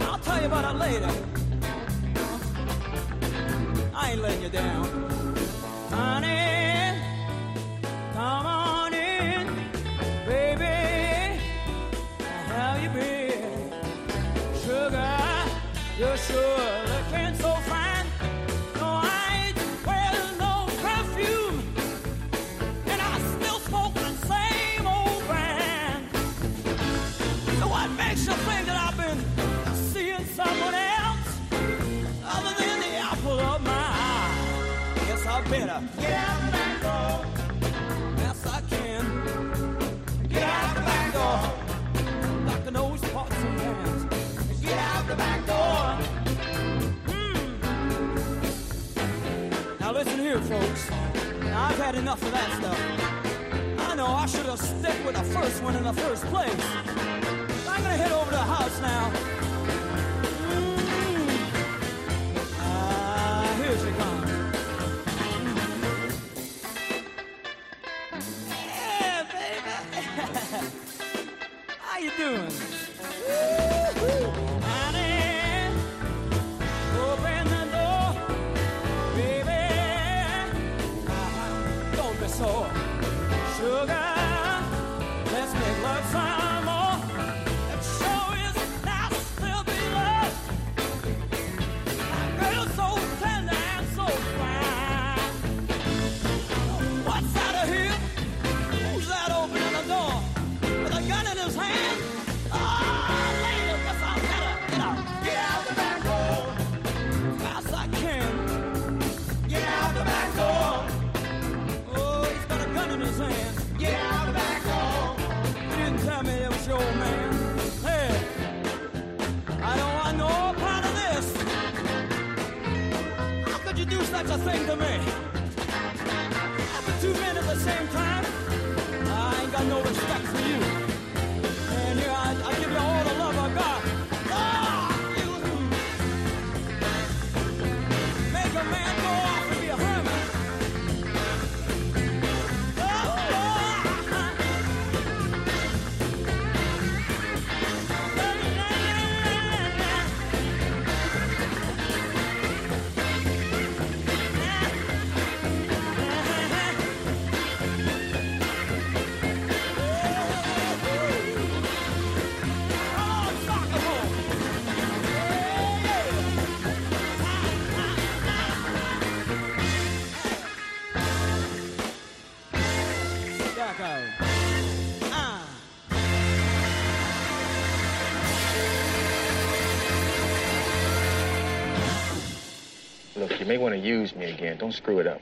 [SPEAKER 8] I'll tell you about it later. I ain't letting you down. Honey, come on in, baby. How you been? Sugar, you're sure here, folks. Now, I've had enough of that stuff. I know I should have stuck with the first one in the first place. But I'm gonna head over to the house now. Ah, here she comes. Yeah, baby. How you doing? Sugar, let's such a thing to me? Having two men at the same time?
[SPEAKER 22] May want to use me again. Don't screw it up.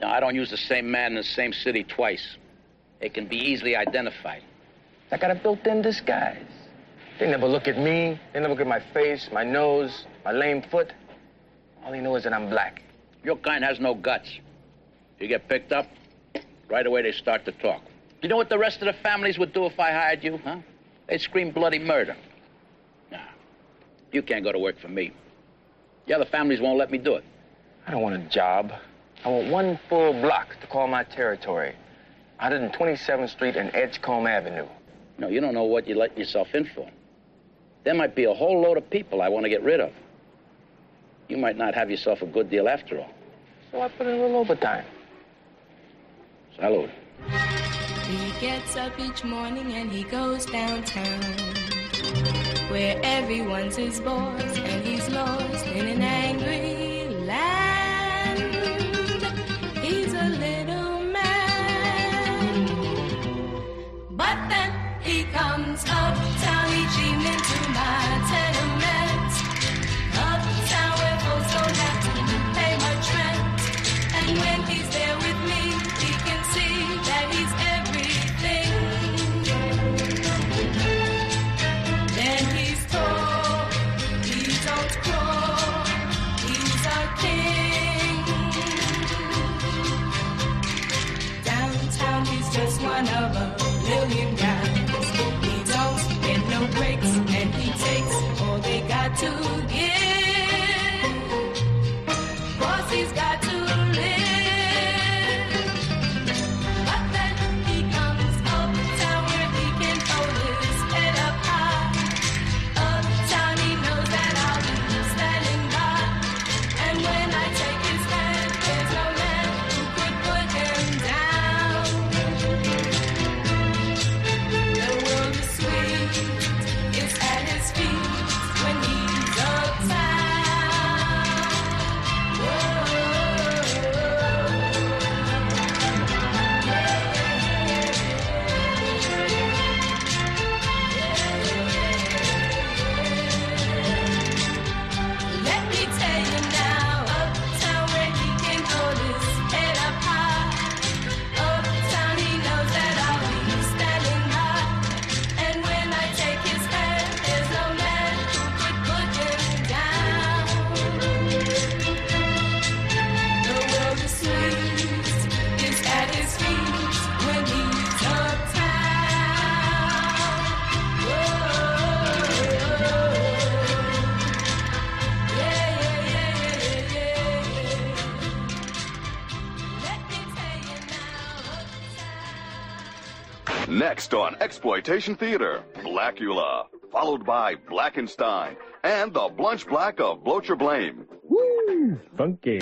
[SPEAKER 35] No, I don't use the same man in the same city twice. It can be easily identified.
[SPEAKER 22] I got a built-in disguise. They never look at me. They never look at my face, my nose, my lame foot. All they know is that I'm black.
[SPEAKER 35] Your kind has no guts. You get picked up, right away they start to talk. You know what the rest of the families would do if I hired you, huh? They'd scream bloody murder. Now, You can't go to work for me. The other families won't let me do it.
[SPEAKER 22] I don't want a job. I want one full block to call my territory. 127th Street and Edgecombe Avenue.
[SPEAKER 35] No, you don't know what you're letting yourself in for. There might be a whole load of people I want to get rid of. You might not have yourself a good deal after all.
[SPEAKER 22] So I put in a little overtime.
[SPEAKER 35] Salud.
[SPEAKER 36] He gets up each morning and he goes downtown, where everyone's his boss and he's lost comes uptown
[SPEAKER 37] Next on Exploitation Theater, Blacula, followed by Blackenstein, and the Blunch Black of Blocher Blame.
[SPEAKER 38] Woo! Funky.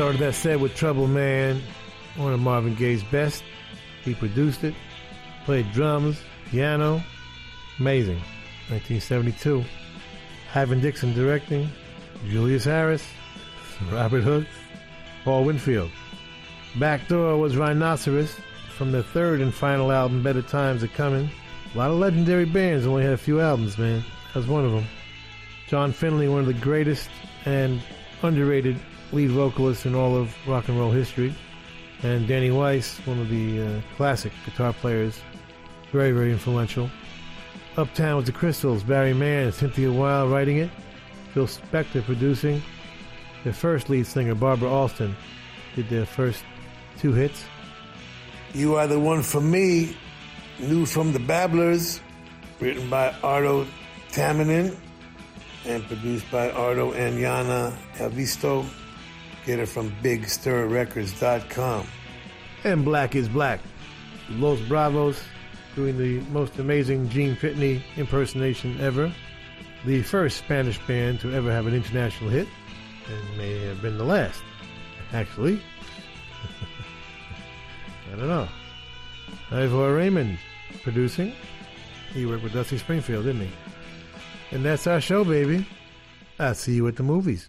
[SPEAKER 2] Started that set with Trouble Man, one of Marvin Gaye's best. He produced it, played drums, piano. Amazing. 1972. Ivan Dixon directing, Julius Harris, Robert Hook, Paul Winfield. Backdoor was Rhinoceros from their third and final album, Better Times Are Coming. A lot of legendary bands only had a few albums, man. That was one of them. John Finley, one of the greatest and underrated lead vocalist in all of rock and roll history. And Danny Weis, one of the uh, classic guitar players, very, very influential. Uptown with the Crystals, Barry Mann and Cynthia Weil writing it, Phil Spector producing. Their first lead singer, Barbara Alston, did their first two hits.
[SPEAKER 26] You Are the One for Me, new from the Babblers, written by Ardo Taminin and produced by Ardo and Yana Calvisto. Get it from BigStirRecords.com.
[SPEAKER 2] And Black is Black. Los Bravos doing the most amazing Gene Pitney impersonation ever. The first Spanish band to ever have an international hit, and may have been the last, actually. I don't know. Ivor Raymonde producing. He worked with Dusty Springfield, didn't he? And that's our show, baby. I'll see you at the movies.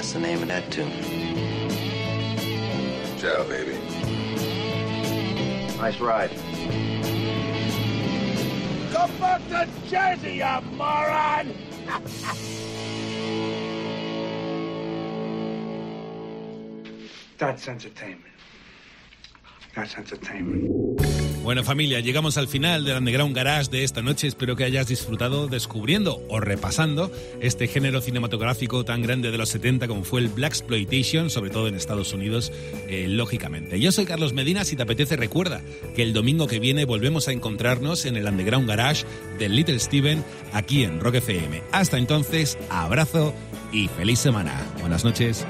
[SPEAKER 39] And that's the name of that tune.
[SPEAKER 24] Ciao, baby.
[SPEAKER 39] Nice ride.
[SPEAKER 40] Go back to Jersey, you moron!
[SPEAKER 41] That's entertainment. Entertainment.
[SPEAKER 4] Bueno familia, llegamos al final del Underground Garage de esta noche. Espero que hayas disfrutado descubriendo o repasando este género cinematográfico tan grande de los 70 como fue el Black Exploitation, sobre todo en Estados Unidos, eh, lógicamente. Yo soy Carlos Medina, si te apetece recuerda que el domingo que viene volvemos a encontrarnos en el Underground Garage del Little Steven aquí en Rock FM. Hasta entonces, abrazo y feliz semana. Buenas noches.